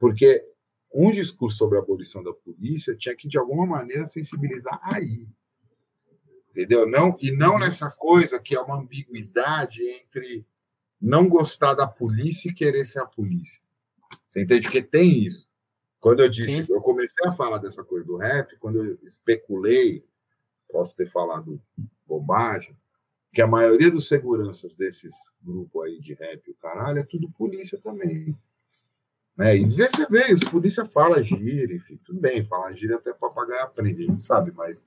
Porque um discurso sobre a abolição da polícia tinha que, de alguma maneira, sensibilizar aí. Entendeu? Não, e não nessa coisa que é uma ambiguidade entre não gostar da polícia e querer ser a polícia. Você entende? que tem isso. Quando eu disse, Sim. eu comecei a falar dessa coisa do rap, quando eu especulei, posso ter falado bobagem, que a maioria dos seguranças desses grupos aí de rap, o caralho, é tudo polícia também. Né? E você vê, os polícia fala gíria, enfim, tudo bem, fala gíria até papagaio aprende, a gente sabe, mas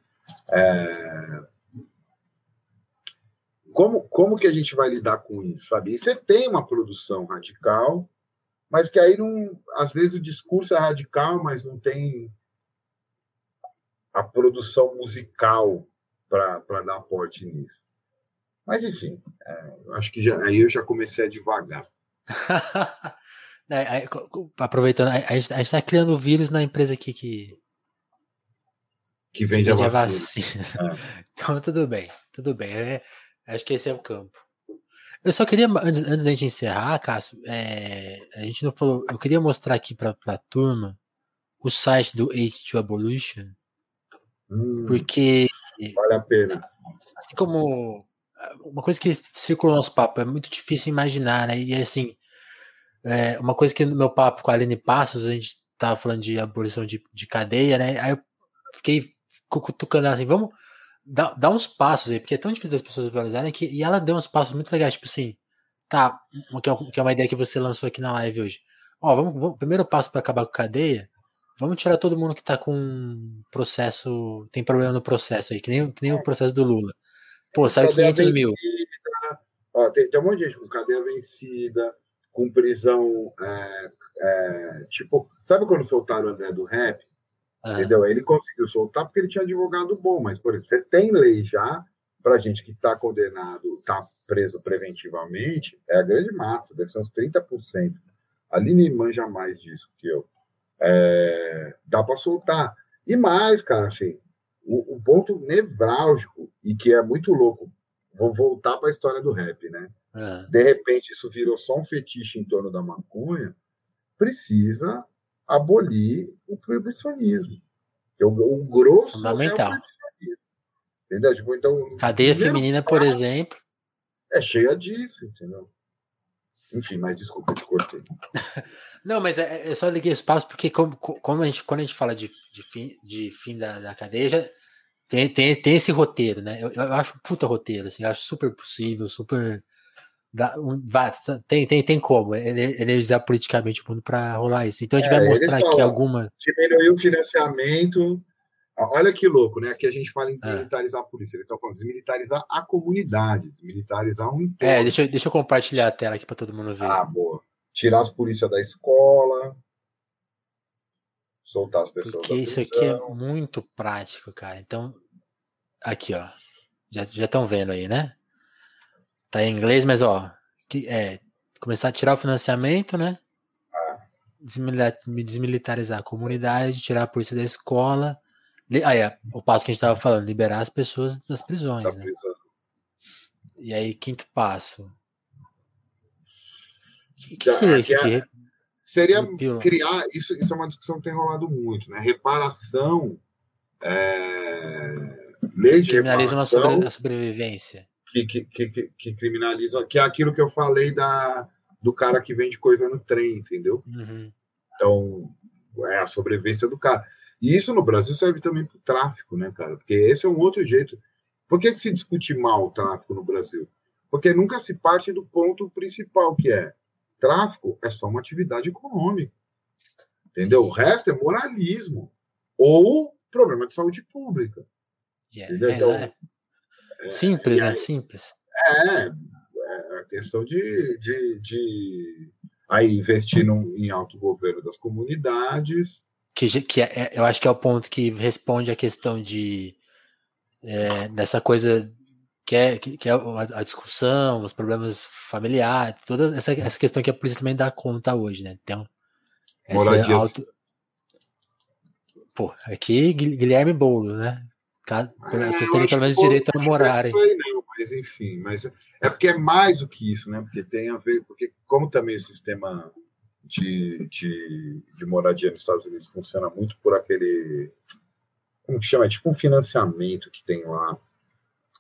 é... como, como que a gente vai lidar com isso, sabe? E você tem uma produção radical, mas que aí não, às vezes o discurso é radical, mas não tem a produção musical para dar aporte nisso. Mas enfim, é, acho que já, aí eu já comecei a devagar. [laughs] é, aproveitando, a gente está criando vírus na empresa aqui que que vende, que vende a vacina. A vacina. É. Então tudo bem, tudo bem. É, acho que esse é o campo. Eu só queria, antes, antes da gente encerrar, Cássio, é, a gente não falou. Eu queria mostrar aqui para a turma o site do Age to Abolition, hum, porque. Vale a pena. Assim como. Uma coisa que circulou no nosso papo, é muito difícil imaginar, né? E assim, é, uma coisa que no meu papo com a Aline Passos, a gente tava falando de abolição de, de cadeia, né? Aí eu fiquei cutucando assim, vamos dá, dá uns passos aí, porque é tão difícil das pessoas visualizarem que, e ela deu uns passos muito legais, tipo assim, tá, que é, que é uma ideia que você lançou aqui na live hoje. Ó, vamos, vamos primeiro passo para acabar com cadeia, vamos tirar todo mundo que tá com processo, tem problema no processo aí, que nem, que nem o processo do Lula. Pô, sai 500 vencida, mil. Ó, tem, tem um monte de gente com cadeia vencida, com prisão, é, é, tipo, sabe quando soltaram o André do Rap? Ah. Entendeu? Ele conseguiu soltar porque ele tinha advogado bom, mas, por exemplo, você tem lei já para gente que está condenado, está preso preventivamente, é a grande massa, deve ser uns 30%. A Aline manja mais disso que eu. É, dá para soltar. E mais, cara, assim, o, o, ponto nevrálgico, e que é muito louco, vou voltar para a história do rap, né? Ah. De repente, isso virou só um fetiche em torno da maconha, precisa abolir o proibicionismo. O, o grosso Fundamental. é Entendeu? Tipo, então, Cadeia feminina, por exemplo. É cheia disso, entendeu? Enfim, mas desculpa, eu te cortei. [laughs] Não, mas é, é, eu só liguei esse passo porque como, como a gente, quando a gente fala de, de fim, de fim da, da cadeia, já tem, tem, tem esse roteiro, né? Eu, eu acho puta roteiro, assim, acho super possível, super. Dá, um, tem, tem, tem como energizar politicamente o mundo para rolar isso. Então a gente é, vai mostrar aqui alguma. Diminuir o financiamento Olha que louco, né? Aqui a gente fala em é. desmilitarizar a polícia. Eles estão falando desmilitarizar a comunidade, desmilitarizar um entorno. É, deixa, deixa eu compartilhar a tela aqui para todo mundo ver. Ah, boa. Tirar as polícias da escola, soltar as pessoas. Porque isso aqui é muito prático, cara. Então, aqui, ó. Já estão vendo aí, né? Tá em inglês, mas ó, que, é, começar a tirar o financiamento, né? Ah. Desmilitarizar a comunidade, tirar a polícia da escola Aí, é, o passo que a gente estava falando, liberar as pessoas das prisões. Da né? prisão. E aí, quinto passo. O que, que seria isso aqui? É, seria criar. Isso, isso é uma discussão que tem rolado muito, né? Reparação. É, lei de criminaliza sobre, a sobrevivência. Que, que, que, que, criminaliza, que é aquilo que eu falei da, do cara que vende coisa no trem, entendeu? Uhum. Então, é a sobrevivência do cara. E isso no Brasil serve também para o tráfico, né, cara? Porque esse é um outro jeito. Por que, que se discute mal o tráfico no Brasil? Porque nunca se parte do ponto principal, que é tráfico é só uma atividade econômica. Entendeu? Sim. O resto é moralismo ou problema de saúde pública. Yeah, é, então, é, simples, né? Simples. É, é a questão de, de, de aí investir no, em autogoverno das comunidades, que, que é, é, eu acho que é o ponto que responde a questão de é, dessa coisa que é, que, que é a, discussão, os problemas familiares, toda essa, essa questão que a polícia também dá conta hoje, né? Então, essa auto... Pô, aqui Guilherme Boulos, né? As pessoas têm pelo menos direito a morar. Não, mas enfim, mas é porque é mais do que isso, né? Porque tem a ver, porque como também o sistema de, de, de moradia nos Estados Unidos funciona muito por aquele. Como que chama? É tipo um financiamento que tem lá.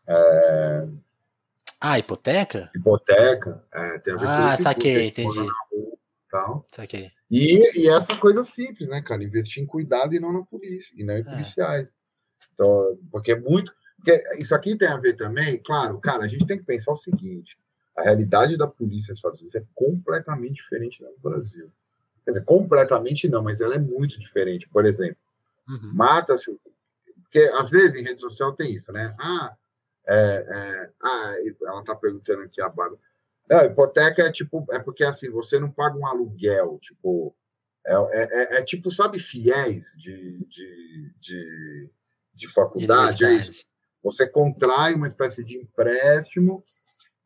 É... Ah, hipoteca? Hipoteca. É, tem a ver ah, com saquei, entendi. Tal. Saquei. E, e essa coisa simples, né, cara? Investir em cuidado e não na polícia, e não em é. policiais. Então, porque é muito. Porque isso aqui tem a ver também, claro, cara, a gente tem que pensar o seguinte: a realidade da polícia nos Estados Unidos é completamente diferente da do Brasil. Quer dizer, completamente não, mas ela é muito diferente. Por exemplo, uhum. mata-se. Porque às vezes em rede social tem isso, né? Ah, é, é, ah ela está perguntando aqui a Bárbara. Não, hipoteca é tipo, é porque assim, você não paga um aluguel, tipo, é, é, é, é tipo, sabe, fiéis de, de, de, de faculdade, é isso. Você contrai uma espécie de empréstimo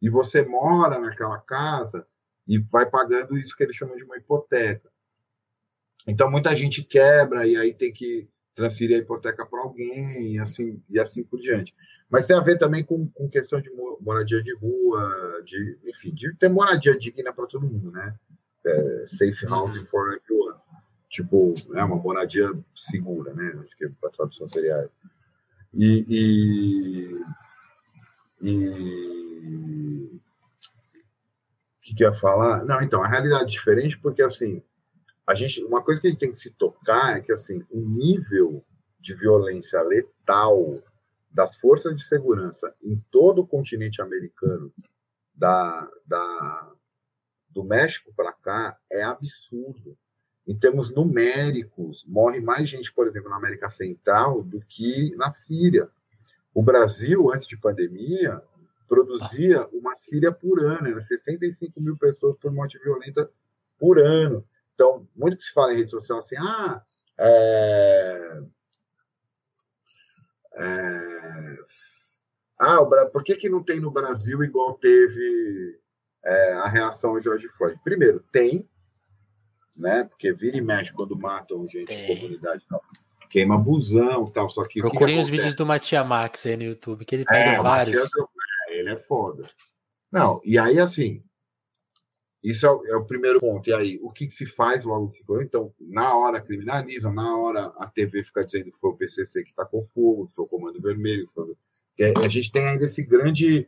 e você mora naquela casa e vai pagando isso que eles chamam de uma hipoteca. Então muita gente quebra e aí tem que transferir a hipoteca para alguém e assim e assim por diante. Mas tem a ver também com, com questão de moradia de rua, de enfim, de ter moradia digna para todo mundo, né? É, safe housing uhum. for everyone. Tipo, é uma moradia segura, né? Acho que a tradução seria essa. E, e, e o que, que ia falar? Não, então, a realidade é diferente porque, assim, a gente, uma coisa que a gente tem que se tocar é que, assim, o nível de violência letal das forças de segurança em todo o continente americano, da, da do México para cá, é absurdo. Em termos numéricos, morre mais gente, por exemplo, na América Central do que na Síria. O Brasil, antes de pandemia, produzia uma Síria por ano, era 65 mil pessoas por morte violenta por ano. Então, muito que se fala em rede social assim, ah, é, é, ah, por que, que não tem no Brasil igual teve é, a reação ao George Floyd? Primeiro, tem, né? Porque vira e mexe quando matam gente tem. de comunidade tal. Queima busão tal, só que. Procurem os vídeos do Matia Max aí no YouTube, que ele pega é, vários. Matias, ele é foda. Não, e aí assim, Isso é o, é o, primeiro ponto. E aí, o que, que se faz logo que foi? Então, na hora criminalizam, na hora a TV fica dizendo que foi o PCC que está com fogo, que foi o Comando Vermelho. Foi... a gente tem ainda esse grande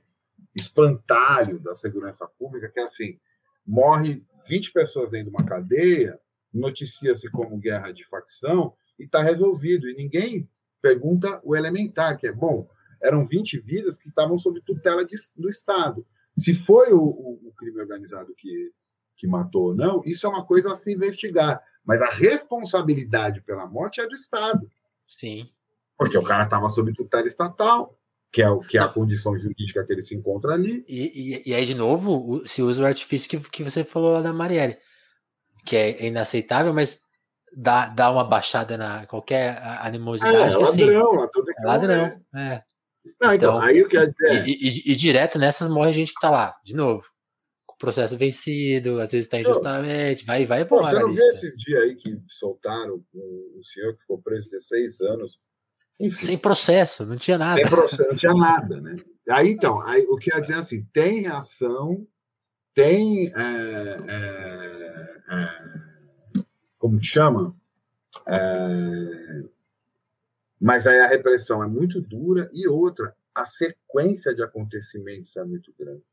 espantalho da segurança pública, que é assim, morre 20 pessoas dentro de uma cadeia, noticia-se como guerra de facção e está resolvido. E ninguém pergunta o elementar, que é, bom, eram 20 vidas que estavam sob tutela de, do Estado. Se foi o, o, o, crime organizado que, que matou ou não, isso é uma coisa a se investigar. Mas a responsabilidade pela morte é do Estado. Sim. Porque Sim. o cara estava sob tutela estatal que é, que é a condição jurídica que ele se encontra ali. E, e, e aí, de novo, se usa o artifício que, que você falou lá da Marielle, que é inaceitável, mas dá, dá uma baixada na qualquer animosidade. É, é assim, ladrão, é ladrão. É. Não, então, então, aí o que quer dizer. E, e, e, direto nessas morre gente que tá lá, de novo. Com o processo vencido, às vezes tá injustamente, vai, vai embora. Você não viu esses dias aí que soltaram o, o senhor que ficou preso 16 anos enfim, sem processo, não tinha nada. Sem processo, não tinha nada, né? Aí então, aí, o que eu ia dizer é assim, tem reação, tem é, é, é, como que chama? É, mas aí a repressão é muito dura e outra, a sequência de acontecimentos é muito grande.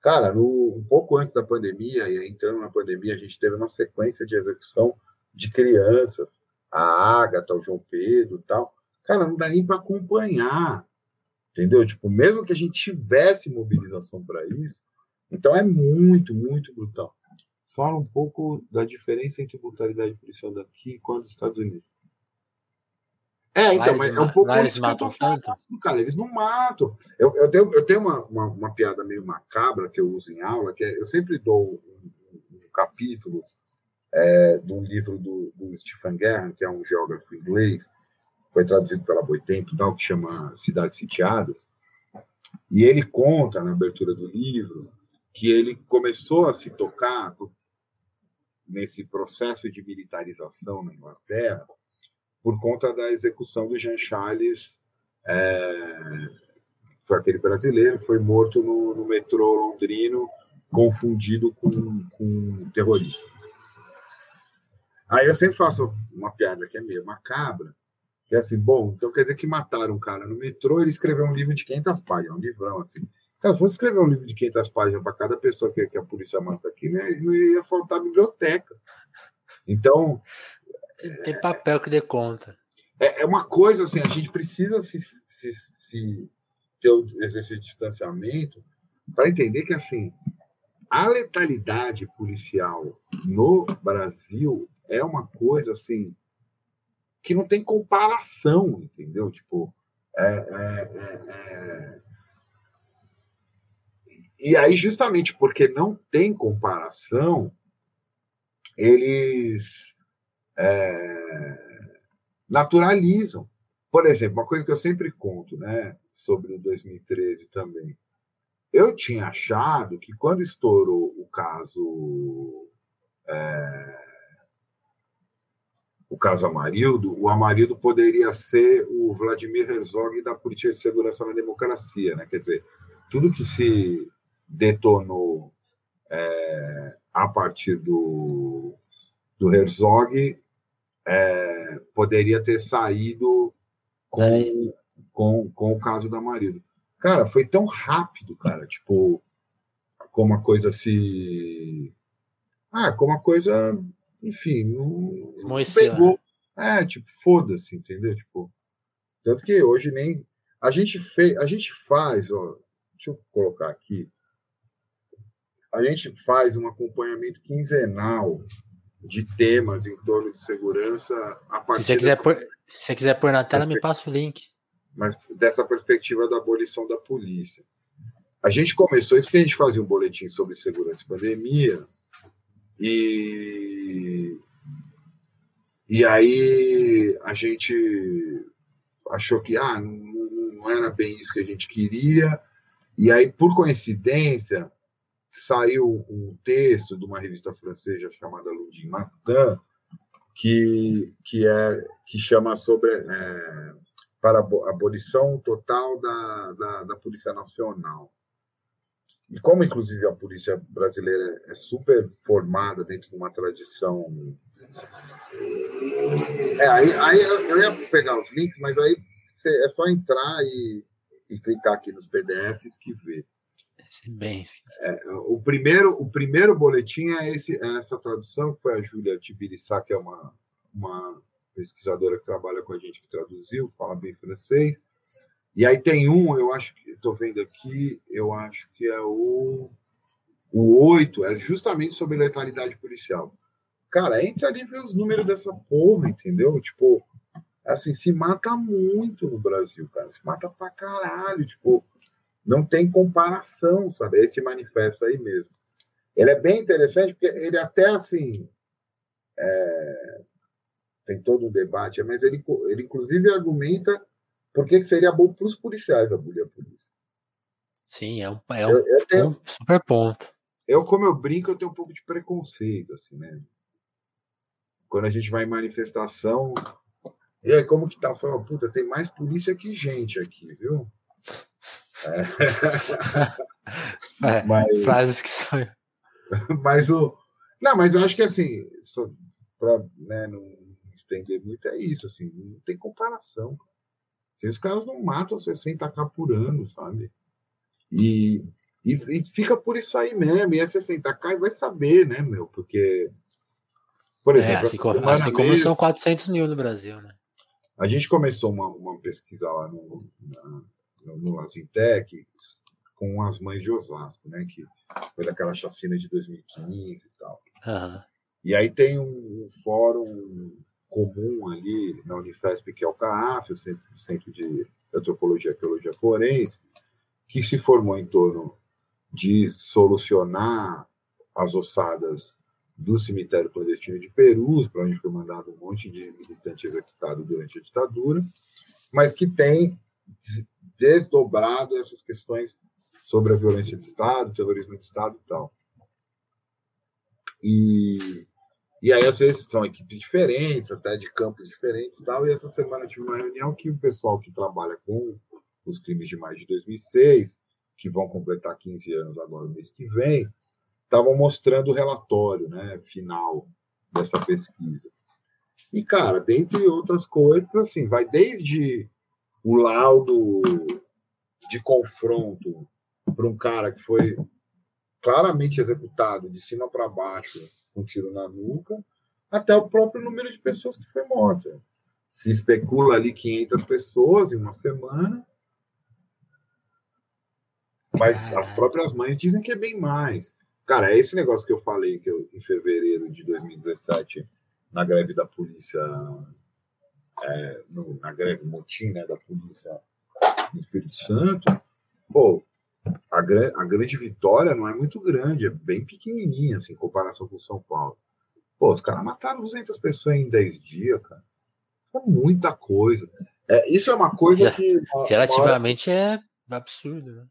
Cara, no, um pouco antes da pandemia, e entrando na pandemia, a gente teve uma sequência de execução de crianças, a Agatha, o João Pedro tal, Cara, não dá nem para acompanhar. Entendeu? Tipo, mesmo que a gente tivesse mobilização para isso, então é muito, muito brutal. Fala um pouco da diferença entre brutalidade policial daqui e quando dos Estados Unidos. É, então, mas é um pouco lá eles matam tanto? Cara, eles não matam. Eu, eu tenho, eu tenho uma, uma, uma, piada meio macabra que eu uso em aula, que é, eu sempre dou um, um, um capítulo é, de um livro do, do Stephen Guerra, que é um geógrafo inglês, foi traduzido pela Boitempo, tal, que chama Cidades Sitiadas. E ele conta, na abertura do livro, que ele começou a se tocar nesse processo de militarização na Inglaterra por conta da execução do Jean Charles, é, foi aquele brasileiro, foi morto no, no metrô londrino, confundido com, com terrorista. Aí eu sempre faço uma piada que é meio macabra, que é assim, bom, então quer dizer que mataram um cara no metrô, ele escreveu um livro de 500 páginas, um livrão assim. Então, se fosse escrever um livro de 500 páginas para cada pessoa que, que, a polícia mata aqui, né, não ia faltar biblioteca. Então. Tem papel que dê conta. É, é uma coisa assim, a gente precisa se, se, se ter esse distanciamento para entender que assim a letalidade policial no Brasil é uma coisa assim que não tem comparação, entendeu? Tipo, é, é, é, é, e aí, justamente porque não tem comparação, eles é, naturalizam. Por exemplo, uma coisa que eu sempre conto, né, sobre o 2013 também. Eu tinha achado que quando estourou o caso é, o caso Amarildo, o Amarildo poderia ser o Vladimir Herzog da política de segurança na democracia, né? Quer dizer, tudo que se detonou é, a partir do, do Herzog é, poderia ter saído com, com, com o caso da Amarildo. Cara, foi tão rápido, cara, tipo, como a coisa se. Ah, como a coisa enfim, não, não pegou. Né? É, tipo, foda-se, entendeu? Tipo, tanto que hoje nem. A gente, fez, a gente faz, ó, deixa eu colocar aqui. A gente faz um acompanhamento quinzenal de temas em torno de segurança a partir se você quiser, dessa... se você quiser pôr na tela, me passa o link. Mas dessa perspectiva da abolição da polícia. A gente começou, isso que a gente fazia um boletim sobre segurança e pandemia, e, e aí a gente achou que ah, não, não era bem isso que a gente queria. E aí, por coincidência, saiu um texto de uma revista francesa chamada Ludin Matin, que, que, é, que chama sobre é, para a abolição total da, da, da Polícia Nacional. E como, inclusive, a polícia brasileira é super formada dentro de uma tradição. É, aí, aí eu ia pegar os links, mas aí é só entrar e, e clicar aqui nos PDFs que vê. Bem, é, o, primeiro, o primeiro boletim é, esse, é essa tradução, que foi a Júlia Tibirissá, que é uma, uma pesquisadora que trabalha com a gente, que traduziu, fala bem francês. E aí tem um, eu acho que estou vendo aqui, eu acho que é o o 8, é justamente sobre letalidade policial. Cara, entra ali e vê os números dessa porra, entendeu? Tipo, assim, se mata muito no Brasil, cara. Se mata pra caralho, tipo, não tem comparação, sabe? Esse manifesto aí mesmo. Ele é bem interessante porque ele até assim é, tem todo um debate, mas ele, ele inclusive argumenta por que seria bom para os policiais abolir a polícia. Sim, é um, é um, eu, eu tenho, um, super ponto. Eu, como eu brinco, eu tenho um pouco de preconceito, assim, né? Quando a gente vai em manifestação, e aí, como que tá? Fala, puta, tem mais polícia que gente aqui, viu? É. [laughs] é, mas, frases que são. [laughs] Mas o. Não, mas eu acho que assim, para né, não estender muito, é isso, assim, não tem comparação. Os caras não matam 60k por ano, sabe? E, e, e, fica por isso aí mesmo. E é 60k e vai saber, né, meu? Porque. Por é, exemplo. É, assim, como, assim como são 400 mil no Brasil, né? A gente começou uma, uma pesquisa lá no, na, no, no Azintec com as mães de Osasco, né? Que foi daquela chacina de 2015 e tal. Uhum. E aí tem um, um fórum comum ali na Unifesp, que é o CAAF, o Centro, Centro de Antropologia e Arqueologia Forense, que se formou em torno de solucionar as ossadas do cemitério clandestino de Perus, para onde foi mandado um monte de militante executado durante a ditadura, mas que tem desdobrado essas questões sobre a violência de Estado, terrorismo de Estado e tal. E e aí, às vezes, são equipes diferentes, até de campos diferentes e tal. E essa semana eu tive uma reunião que o pessoal que trabalha com os crimes de mais de 2006, que vão completar 15 anos agora no mês que vem, estavam mostrando o relatório né, final dessa pesquisa. E, cara, dentre outras coisas, assim, vai desde o laudo de confronto para um cara que foi claramente executado de cima para baixo um tiro na nuca, até o próprio número de pessoas que foi morta. Se especula ali 500 pessoas em uma semana, mas as próprias mães dizem que é bem mais. Cara, é esse negócio que eu falei que eu, em fevereiro de 2017, na greve da polícia, é, no, na greve motim né, da polícia no Espírito Santo, pô, a, a grande vitória não é muito grande, é bem pequenininha, assim, em comparação com São Paulo. Pô, os caras mataram 200 pessoas em 10 dias, cara. É muita coisa. É, isso é uma coisa que. Uma, Relativamente uma hora... é absurdo, né?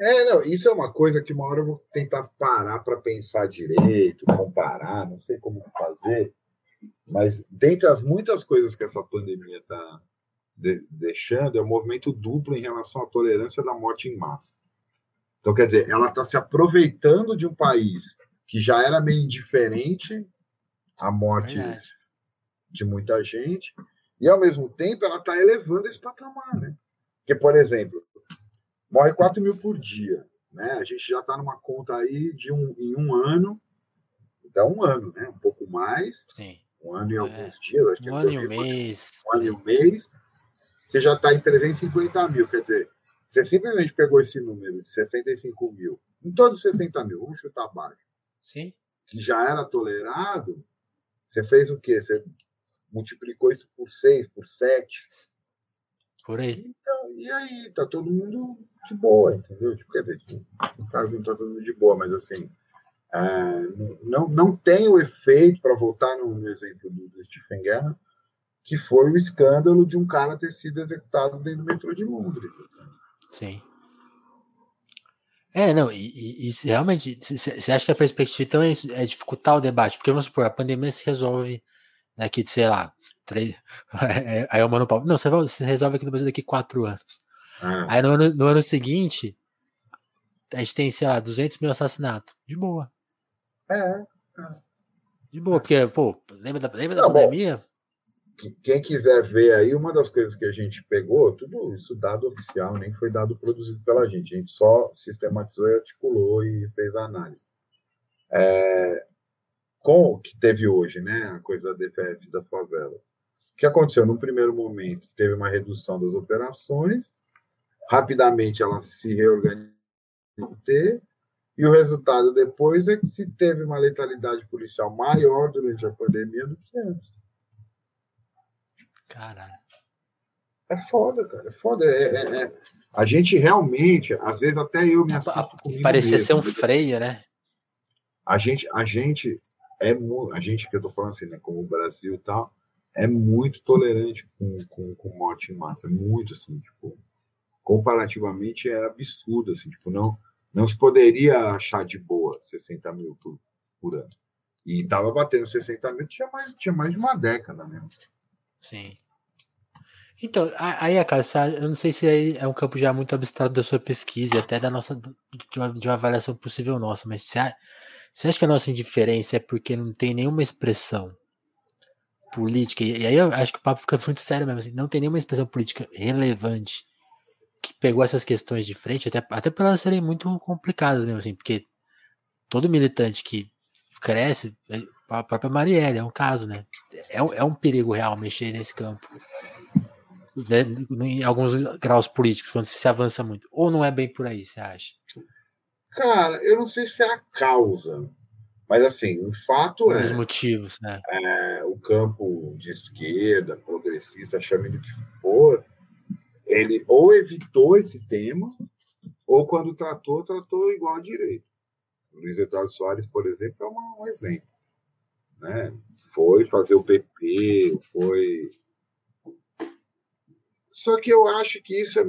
É, não, isso é uma coisa que uma hora eu vou tentar parar para pensar direito, comparar, não sei como fazer, mas dentre as muitas coisas que essa pandemia está de deixando, é o um movimento duplo em relação à tolerância da morte em massa. Então, quer dizer, ela está se aproveitando de um país que já era meio indiferente à morte de muita gente, e ao mesmo tempo ela está elevando esse patamar, né? Porque, por exemplo, morre 4 mil por dia, né? A gente já está numa conta aí de um, em um ano, dá um ano, né? Um pouco mais. Sim. Um ano e é. alguns dias, acho que um ano e um mês. Um ano e um mês. Você já está em 350 mil, quer dizer, você simplesmente pegou esse número de 65 mil, em todos os 60 mil, vamos chutar baixo. Sim. Que já era tolerado, você fez o quê? Você multiplicou isso por 6, por 7. Por aí. Então, e aí, tá todo mundo de boa, entendeu? Tipo, quer dizer, no caso não tá todo mundo de boa, mas assim, é, não, não tem o efeito, para voltar no, exemplo do, do Stephen Guerra, que foi o escândalo de um cara ter sido executado dentro do metrô de Londres. Sim. É, não, e, e, e realmente, você acha que a perspectiva então é, isso, é dificultar o debate? Porque vamos supor, a pandemia se resolve daqui, sei lá, três. [laughs] Aí é o Mano Paulo. Não, você resolve aqui no Brasil daqui quatro anos. Ah. Aí no ano, no ano seguinte, a gente tem, sei lá, 200 mil assassinatos. De boa. É. é. De boa, porque, pô, lembra da, lembra da pandemia? Bom, quem quiser ver aí, uma das coisas que a gente pegou, tudo isso dado oficial, nem foi dado produzido pela gente. A gente só sistematizou e articulou e fez a análise. É, com o que teve hoje, né? A coisa da DPF das favelas. O que aconteceu? No primeiro momento, teve uma redução das operações, rapidamente elas se reorganizaram e o resultado depois é que se teve uma letalidade policial maior durante a pandemia do que antes. Caralho. É foda, cara. É foda. É, é, é. A gente realmente, às vezes até eu me assusto Parecia ser um freio, né? A gente, a gente é a gente que eu tô falando assim, né, como o Brasil e tal, é muito tolerante com, com, com morte em massa, é muito assim, tipo, comparativamente é absurdo, assim, tipo, não, não se poderia achar de boa 60 mil por, por ano. E estava batendo 60 mil, tinha mais, tinha mais de uma década mesmo. Sim. Então, aí, cara, eu não sei se é um campo já muito abstrato da sua pesquisa até da nossa, de uma, de uma avaliação possível nossa, mas você, você acha que a nossa indiferença é porque não tem nenhuma expressão política, e aí eu acho que o papo fica muito sério mesmo, assim, não tem nenhuma expressão política relevante que pegou essas questões de frente, até, até por elas serem muito complicadas mesmo, assim, porque todo militante que cresce, é, a própria Marielle é um caso, né? É, é um perigo real mexer nesse campo. Né? Em alguns graus políticos, quando se avança muito. Ou não é bem por aí, você acha? Cara, eu não sei se é a causa, mas assim, o fato é. Os motivos, né? É, o campo de esquerda, progressista, chame do que for, ele ou evitou esse tema, ou quando tratou, tratou igual a direito. O Luiz Eduardo Soares, por exemplo, é um exemplo. Né? Foi fazer o PP, foi. Só que eu acho que isso é...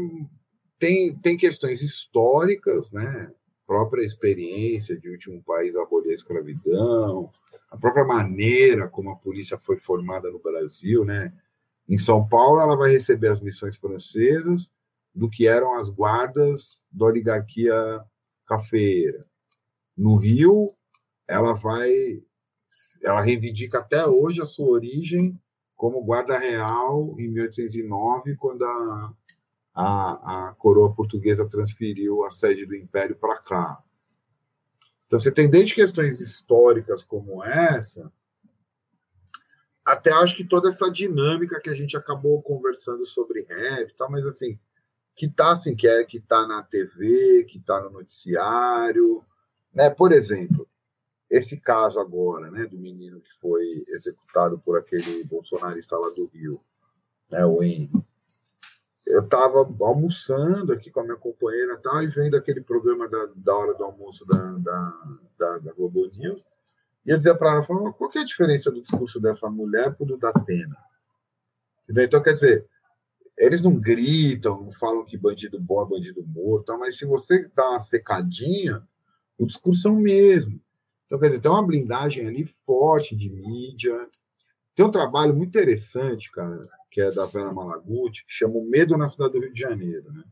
tem, tem questões históricas, né? própria experiência de último país a abolir a escravidão, a própria maneira como a polícia foi formada no Brasil, né? Em São Paulo, ela vai receber as missões francesas do que eram as guardas da oligarquia cafeira. No Rio, ela vai, ela reivindica até hoje a sua origem como guarda real em 1809, quando a, a, a coroa portuguesa transferiu a sede do império para cá. Então, você tem desde questões históricas como essa, até acho que toda essa dinâmica que a gente acabou conversando sobre rap, tá, mas assim, que tá assim, que é que tá na TV, que tá no noticiário, né? Por exemplo, esse caso agora, né, do menino que foi executado por aquele bolsonarista lá do Rio, né, o Henry. Eu estava almoçando aqui com a minha companheira tal, e vendo aquele programa da, da hora do almoço da, da, da, da Globo News, e eu dizia para ela, falava, qual é a diferença do discurso dessa mulher para o do Datena? Então, quer dizer, eles não gritam, não falam que bandido bom é bandido morto, mas se você dá uma secadinha, o discurso é o mesmo. Então, quer dizer, tem uma blindagem ali forte de mídia. Tem um trabalho muito interessante, cara, que é da Vera Malaguti, que chama O Medo na Cidade do Rio de Janeiro. Né?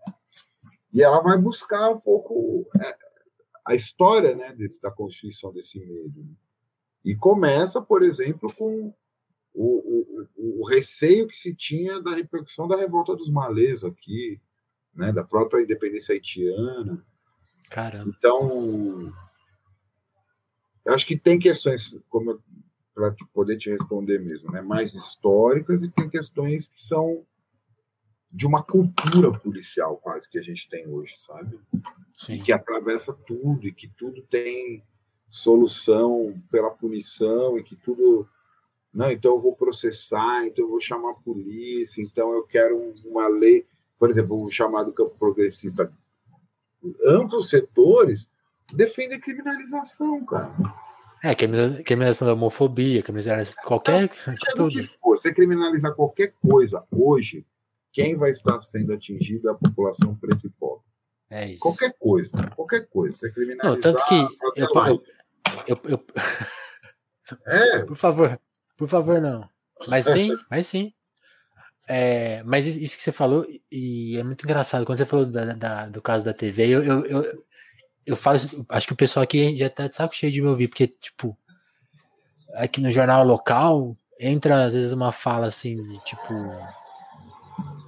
E ela vai buscar um pouco é, a história né, desse, da constituição desse medo. Né? E começa, por exemplo, com o, o, o, receio que se tinha da repercussão da revolta dos malês aqui, né, da própria independência haitiana. Caramba. Então, eu acho que tem questões, como para poder te responder mesmo, né, mais históricas e tem questões que são de uma cultura policial quase que a gente tem hoje, sabe? Sim. E que atravessa tudo e que tudo tem solução pela punição e que tudo. Não, né, então eu vou processar, então eu vou chamar a polícia, então eu quero uma lei, por exemplo, o chamado campo progressista. Amplos setores defendem a criminalização, cara. É, criminalização da homofobia, criminalização qualquer. tudo. Que for, você criminalizar qualquer coisa hoje, quem vai estar sendo atingido é a população preta e pobre. É isso. Qualquer coisa, qualquer coisa. Você criminalizar. Não, tanto que eu, eu, eu. É. [laughs] Por favor, por favor, não. Mas sim, [laughs] mas sim. É, mas isso que você falou, e é muito engraçado, quando você falou da, da, do caso da TV, eu, eu, eu, eu falo, acho que o pessoal aqui já tá de saco cheio de me ouvir, porque, tipo, aqui no jornal local, entra às vezes uma fala assim, de, tipo,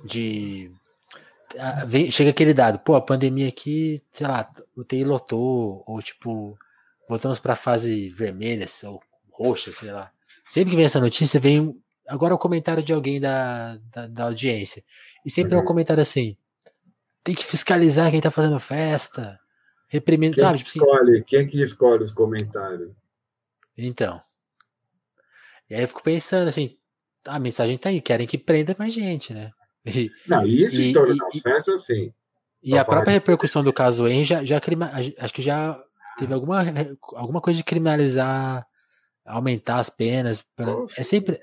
de. Vem, chega aquele dado, pô, a pandemia aqui, sei lá, o TI lotou, ou tipo, voltamos para a fase vermelha ou roxa, sei lá. Sempre que vem essa notícia, vem agora o comentário de alguém da, da, da audiência. E sempre uhum. é um uhum. comentário assim: tem que fiscalizar quem tá fazendo festa, reprimindo, quem sabe? Tipo assim, escolhe, quem que escolhe os comentários? Então. E aí eu fico pensando assim, a mensagem tá aí, querem que prenda mais gente, né? [laughs] E, não, isso e, em todas as festas, sim. E a própria repercussão do caso em já, já acho que já teve alguma, alguma coisa de criminalizar, aumentar as penas. Pra, é sempre. É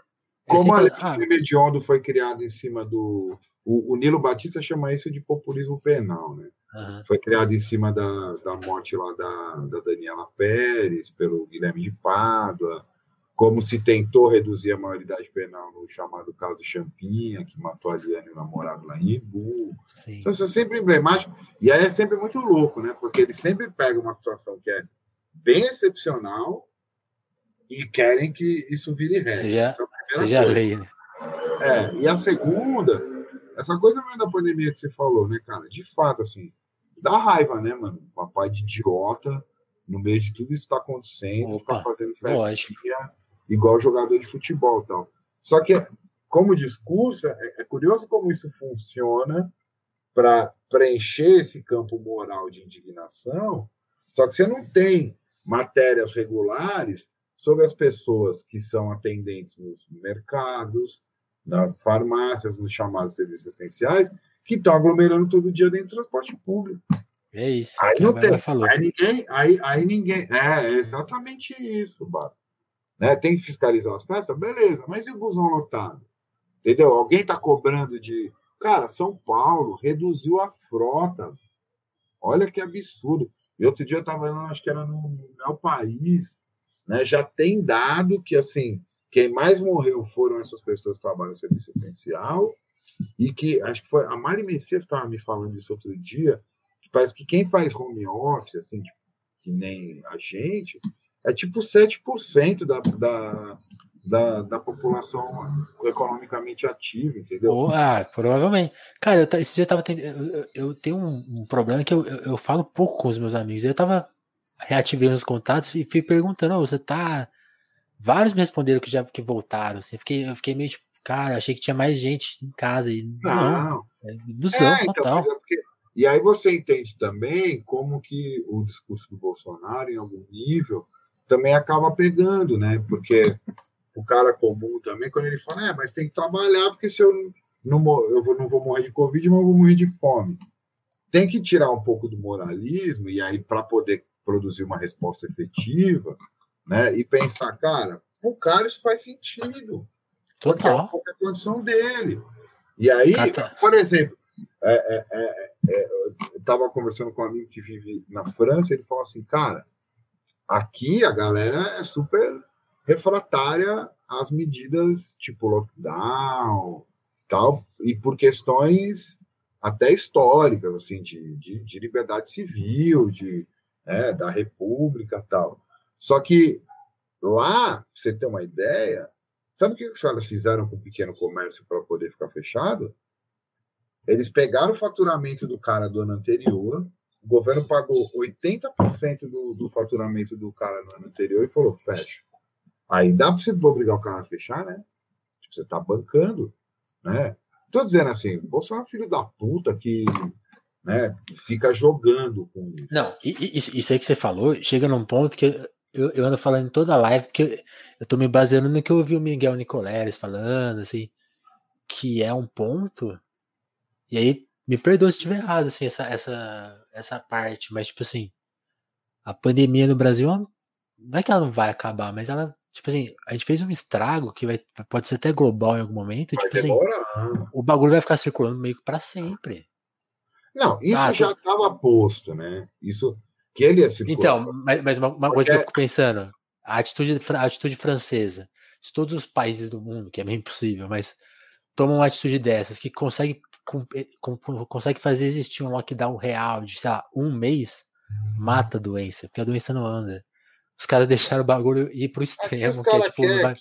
Como sempre, a lei ah, hediondo foi criada em cima do. O, o, Nilo Batista chama isso de populismo penal, né? Uhum. Foi criado em cima da, da morte lá da, da Daniela Pérez, pelo Guilherme de Pádua, como se tentou reduzir a maioridade penal no chamado caso Champinha, que matou a Liane e o namorado lá em Ibu. Então, isso é sempre emblemático. E aí é sempre muito louco, né? Porque eles sempre pegam uma situação que é bem excepcional e querem que isso vire regra. Seja, é seja lei, né? É, e a segunda, essa coisa mesmo da pandemia que você falou, né, cara? De fato, assim, dá raiva, né, mano? Papai de idiota, no meio de tudo isso está acontecendo, Opa, tá fazendo festinha igual jogador de futebol tal. Só que, como discurso, é, é curioso como isso funciona para preencher esse campo moral de indignação, só que você não tem matérias regulares sobre as pessoas que são atendentes nos mercados, nas farmácias, nos chamados serviços essenciais, que estão aglomerando todo dia dentro do transporte público. É isso. Aí não tem. Aí ninguém, aí, aí ninguém. É, é exatamente isso, Bato. Né? Tem que fiscalizar as peças? Beleza, mas e o busão lotado? Entendeu? Alguém está cobrando de. Cara, São Paulo reduziu a frota. Olha que absurdo. E outro dia eu estava vendo, acho que era no meu país, né? já tem dado que, assim, quem mais morreu foram essas pessoas que trabalham no serviço essencial e que, acho que foi, a Mari Messias estava me falando isso outro dia, que parece que quem faz home office, assim, tipo, que nem a gente, é tipo 7% da, da, da, da população economicamente ativa, entendeu? Oh, ah, provavelmente. Cara, eu, esse dia eu tava eu, eu, tenho um, um, problema que eu, eu, eu, falo pouco com os meus amigos. Eu tava reativando os contatos e fui perguntando, oh, você tá. Vários me responderam que já que voltaram. Assim, eu, fiquei, eu fiquei meio tipo, cara, achei que tinha mais gente em casa. E, não, não é ilusão é, então, total. Então, é porque, e aí você entende também como que o discurso do Bolsonaro, em algum nível, também acaba pegando, né? Porque o cara comum também, quando ele fala, é, mas tem que trabalhar, porque se eu não, eu não vou morrer de Covid, mas eu vou morrer de fome. Tem que tirar um pouco do moralismo, e aí, para poder produzir uma resposta efetiva, né? E pensar, cara, o cara isso faz sentido. Total. Porque é a condição dele. E aí, por exemplo, é, é, é, é eu estava conversando com um amigo que vive na França, ele falou assim, cara, Aqui a galera é super refratária às medidas tipo lockdown, tal, e por questões até históricas, assim, de, de, de liberdade civil, de, né, da república tal. Só que lá, pra você ter uma ideia, sabe o que os caras fizeram com o pequeno comércio para poder ficar fechado? Eles pegaram o faturamento do cara do ano anterior, o governo pagou 80% do, do faturamento do cara no ano anterior e falou: fecha. Aí dá para você obrigar o cara a fechar, né? Tipo, você está bancando, né? Tô dizendo assim, você é filho da puta que né, fica jogando com isso. Não, isso aí que você falou chega num ponto que eu, eu ando falando em toda a live, porque eu, eu tô me baseando no que eu ouvi o Miguel Nicoleles falando, assim, que é um ponto. E aí, me perdoa se estiver errado, assim, essa, essa essa parte, mas tipo assim, a pandemia no Brasil não é que ela não vai acabar, mas ela, tipo assim, a gente fez um estrago que vai, pode ser até global em algum momento, vai tipo assim, o bagulho vai ficar circulando meio que para sempre. Não, isso ah, já estava posto, né? Isso que ele ia circular. Então, mas, mas uma, uma coisa que eu fico pensando, a atitude, a atitude francesa, de todos os países do mundo, que é bem possível, mas tomam uma atitude dessas que consegue com, com, consegue fazer existir um lockdown real de, sei lá, um mês, mata a doença, porque a doença não anda. Os caras deixaram o bagulho ir pro extremo, que, é, tipo, não vai,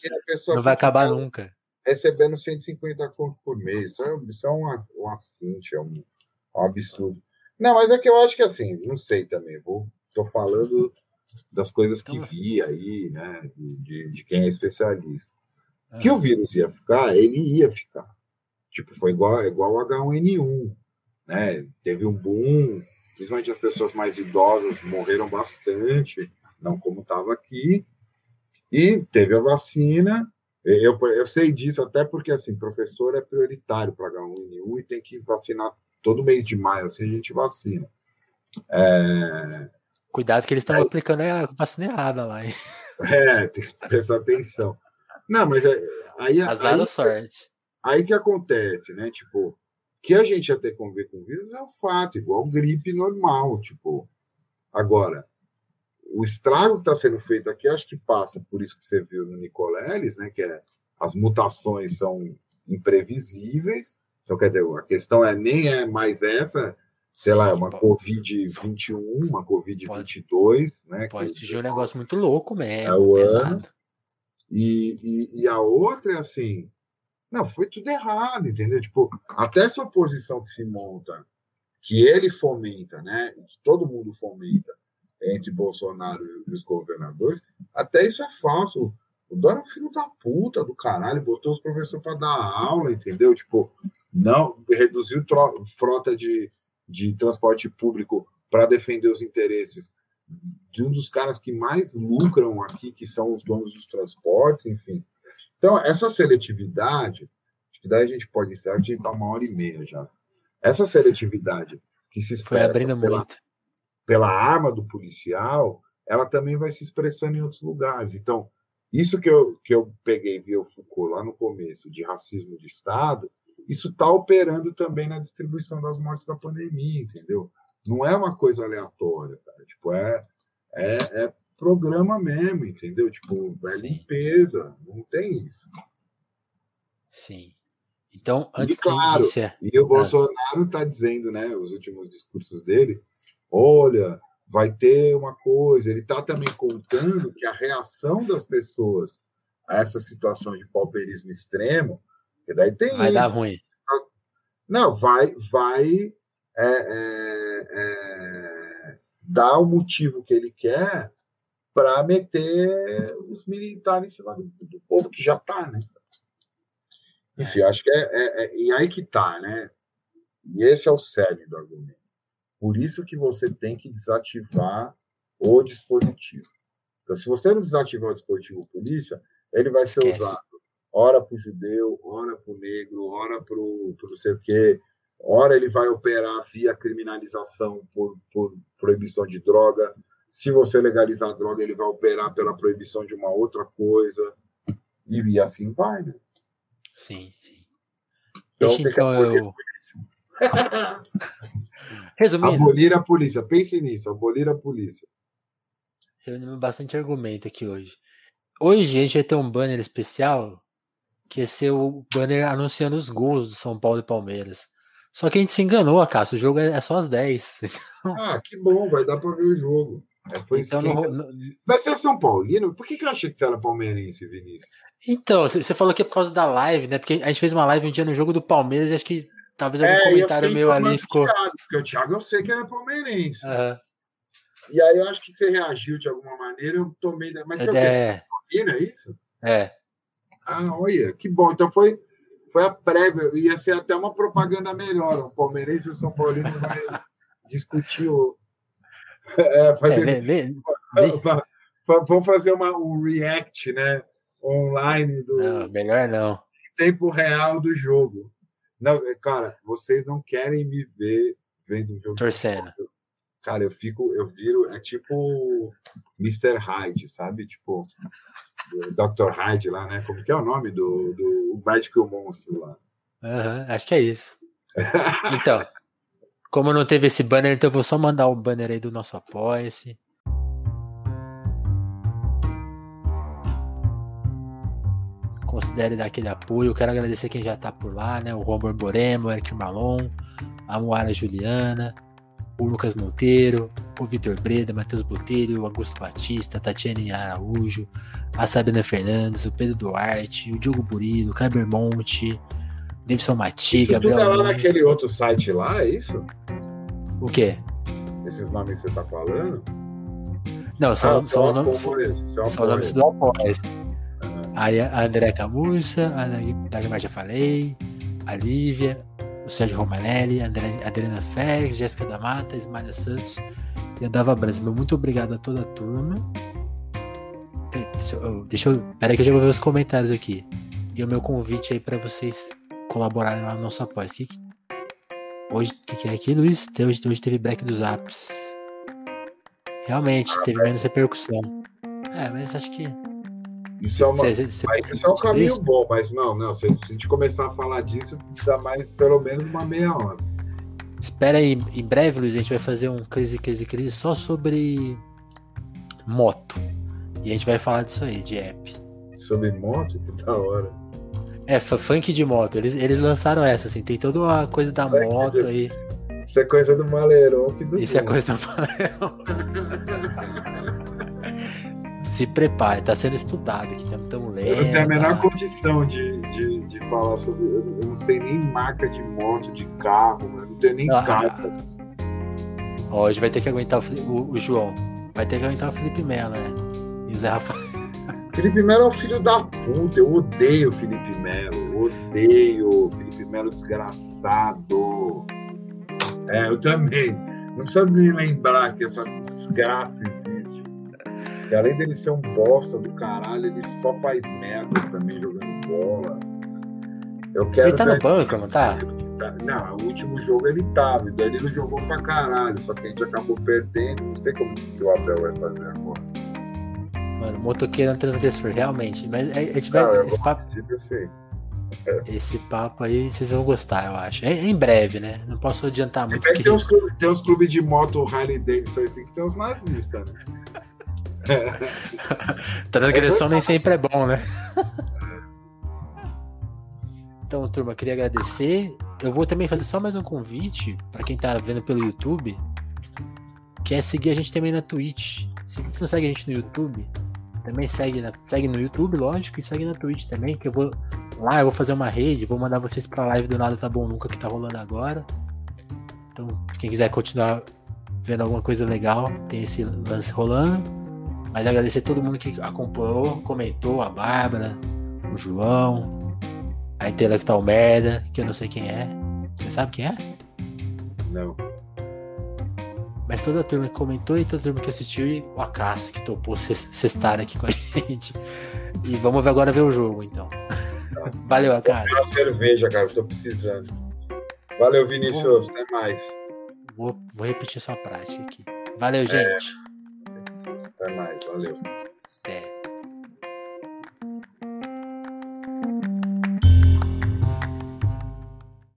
não vai acabar nunca. Recebendo 150 conto por mês. Isso é, isso é uma, uma cincha, é um, um absurdo. Não, mas é que eu acho que assim, não sei também. Vou, tô falando das coisas que então vi aí, né? De, de quem é especialista. Que o vírus ia ficar, ele ia ficar. Tipo, foi igual, igual o H1N1, né? Teve um boom, principalmente as pessoas mais idosas morreram bastante, não como estava aqui. E teve a vacina. Eu, eu sei disso até porque, assim, professor é prioritário para H1N1 e tem que vacinar todo mês de maio, assim a gente vacina. É... Cuidado que eles estão é... aplicando a vacina errada lá, hein? É, tem que prestar atenção. Não, mas é, aí, Azar aí, sorte. Aí que acontece, né? Tipo, que a gente até conviver com vírus é um fato, igual gripe normal, tipo. Agora, o estrago que está sendo feito aqui, acho que passa por isso que você viu no Nicoleles, né? Que é as mutações são imprevisíveis. Então, quer dizer, a questão é nem é mais essa, sei Sim, lá, uma Covid-21, uma Covid-22, pode, né? Pode ser um negócio muito louco mesmo, é o pesado. Ano. E, e, e, a outra é assim, não, foi tudo errado, entendeu? Tipo, até essa oposição que se monta, que ele fomenta, né? Que todo mundo fomenta entre Bolsonaro e os governadores, até isso é falso. O Dória é um filho da puta do caralho, botou os professores para dar aula, entendeu? Tipo, não reduziu frota de, de transporte público para defender os interesses de um dos caras que mais lucram aqui, que são os donos dos transportes, enfim. Então, essa seletividade, que daí a gente pode encerrar, a gente está uma hora e meia já. Essa seletividade que se expressa pela, pela arma do policial, ela também vai se expressando em outros lugares. Então, isso que eu, que eu peguei via Foucault lá no começo, de racismo de Estado, isso está operando também na distribuição das mortes da pandemia, entendeu? Não é uma coisa aleatória, cara. Tipo, é, é, é programa mesmo, entendeu? Tipo, é Sim. limpeza, não tem isso. Sim. Então, antes e, claro, de E o ah. Bolsonaro está dizendo, né, os últimos discursos dele, olha, vai ter uma coisa. Ele está também contando que a reação das pessoas a essa situação de pauperismo extremo, que daí tem vai isso. dar ruim. Não, vai, vai é, é, é, dar o motivo que ele quer para meter os militares em cima do, do povo que já está, né? Enfim, acho que é, é, é, E aí que tá, né? E esse é o cerne do argumento. Por isso que você tem que desativar o dispositivo. Então, se você não desativar o dispositivo polícia, ele vai ser Esquece. usado ora para o judeu, ora para o negro, ora para o não sei o quê, ora ele vai operar via criminalização por, por proibição de droga. Se você legalizar a droga, ele vai operar pela proibição de uma outra coisa. E, e assim vai, né? Sim, sim. Então, Deixa, então eu... [laughs] Resumindo. Abolir a polícia. Pense nisso, abolir a polícia. Reunimos bastante argumento aqui hoje. Hoje a gente vai ter um banner especial que ia ser o banner anunciando os gols do São Paulo e Palmeiras. Só que a gente se enganou, Cássio. O jogo é, é só às 10. [laughs] Ah, que bom, vai dar para ver o jogo. É, então, no, no... Vai ser São Paulino? Por que, que eu achei que você era palmeirense, Vinícius? Então, você falou que é por causa da live, né? Porque a gente fez uma live um dia no jogo do Palmeiras e acho que talvez algum é, comentário meu ali ficou. Thiago, porque o Thiago eu sei que era palmeirense. Uhum. E aí eu acho que você reagiu de alguma maneira, eu tomei. Mas você é, é... é isso? É. Ah, olha, que bom. Então foi, foi a prévia. Ia ser até uma propaganda melhor. O palmeirense e o São Paulino vai [laughs] discutir o. [laughs] É, fazer... É, lê, lê. Vamos fazer uma, um react, né? online do. Não, melhor não. Tempo real do jogo. Não, é, cara, vocês não querem me ver vendo o jogo. Torcendo. Cara, eu fico, eu viro, é tipo Mr. Hyde, sabe? Tipo, Dr. Hyde lá, né? Como que é o nome do, do Médico e o Monstro lá? Uhum, acho que é isso. então, como não teve esse banner, então eu vou só mandar o banner aí do nosso Apoia-se. Considere dar aquele apoio. Eu quero agradecer quem já está por lá, né? O Juan Borborema, o Eric Malon, a Moara Juliana, o Lucas Monteiro, o Vitor Breda, Matheus Botelho, o Augusto Batista, Tatiane Araújo, a Sabrina Fernandes, o Pedro Duarte, o Diogo Burilo, o Kleber Monte, Davidson Mati, isso Gabriel. Tudo é lá naquele outro site lá, é isso? O quê? Esses nomes que você tá falando? Não, são, ah, são os nomes, são, são nomes do. A André Camurça, a Dagmar já falei, a Lívia, o Sérgio Romanelli, a Adriana Félix, Jéssica da Mata, Ismael Santos e a Dava Brasil. Muito obrigado a toda a turma. Deixa eu, deixa eu. Peraí que eu já vou ver os comentários aqui. E o meu convite aí para vocês colaborarem lá no nosso apoio. Que, que, hoje, o que, que, é aqui, Luiz? Hoje, hoje teve break dos apps. Realmente, teve menos repercussão. É, mas acho que isso é, uma, cê, cê, mas isso é um caminho isso? bom, mas não, não. Se, se, a gente começar a falar disso, dá mais pelo menos uma meia hora. Espera aí, em breve, Luiz, a gente vai fazer um crise, crise, crise só sobre moto. E a gente vai falar disso aí, de app. Sobre moto? Que da hora. É, funk de moto. Eles, eles lançaram essa, assim, tem toda a coisa da isso moto é aí. Isso é coisa do Maleron que do Isso é coisa do Maleron. [laughs] se prepare, está sendo estudado aqui, estamos lendo. Eu não tenho a menor tá? condição de, de, de, falar sobre. Eu não sei nem marca de moto, de carro, eu não tenho nem ah, carta. Hoje vai ter que aguentar o, o, o, João. Vai ter que aguentar o Felipe Melo, né? E o Zé Rafael. [laughs] Felipe Melo é um filho da puta. Eu odeio o Felipe Melo. Odeio. Felipe Melo desgraçado. É, eu também. Não precisa me lembrar que essa desgraça existe. E além dele ser um bosta do caralho, ele só faz merda também jogando bola. Eu quero ele tá no banco, não tá? tá? Não, o último jogo ele tava, e daí ele jogou pra caralho, só que a gente acabou perdendo. Não sei como que o Abel vai fazer agora. Mano, motoqueiro é um transgressor, realmente. Mas a gente vai. Não, esse, papo, é. esse papo aí vocês vão gostar, eu acho. É, em breve, né? Não posso adiantar muito. Porque... Tem, uns clubes, tem uns clubes de moto Harley Davidson assim que tem uns nazistas, né? [laughs] Transgressão nem sempre é bom, né? Então, turma, queria agradecer. Eu vou também fazer só mais um convite para quem tá vendo pelo YouTube, que é seguir a gente também na Twitch. Se você não segue a gente no YouTube, também segue, na, segue no YouTube, lógico, e segue na Twitch também, que eu vou lá, eu vou fazer uma rede, vou mandar vocês pra live do Nada Tá Bom Nunca que tá rolando agora. Então, quem quiser continuar vendo alguma coisa legal, tem esse lance rolando. Mas agradecer a todo mundo que acompanhou, comentou, a Bárbara, o João, a Intelectual Merda, que eu não sei quem é. Você sabe quem é? Não. Mas toda a turma que comentou e toda a turma que assistiu e o Acácio que topou estar aqui com a [laughs] gente. E vamos agora ver o jogo, então. Tá. [laughs] Valeu, Acácio. Uma cerveja, cara, estou precisando. Valeu, Vinícius. Vou... Até mais. Vou, vou repetir sua prática aqui. Valeu, é. Até mais, valeu.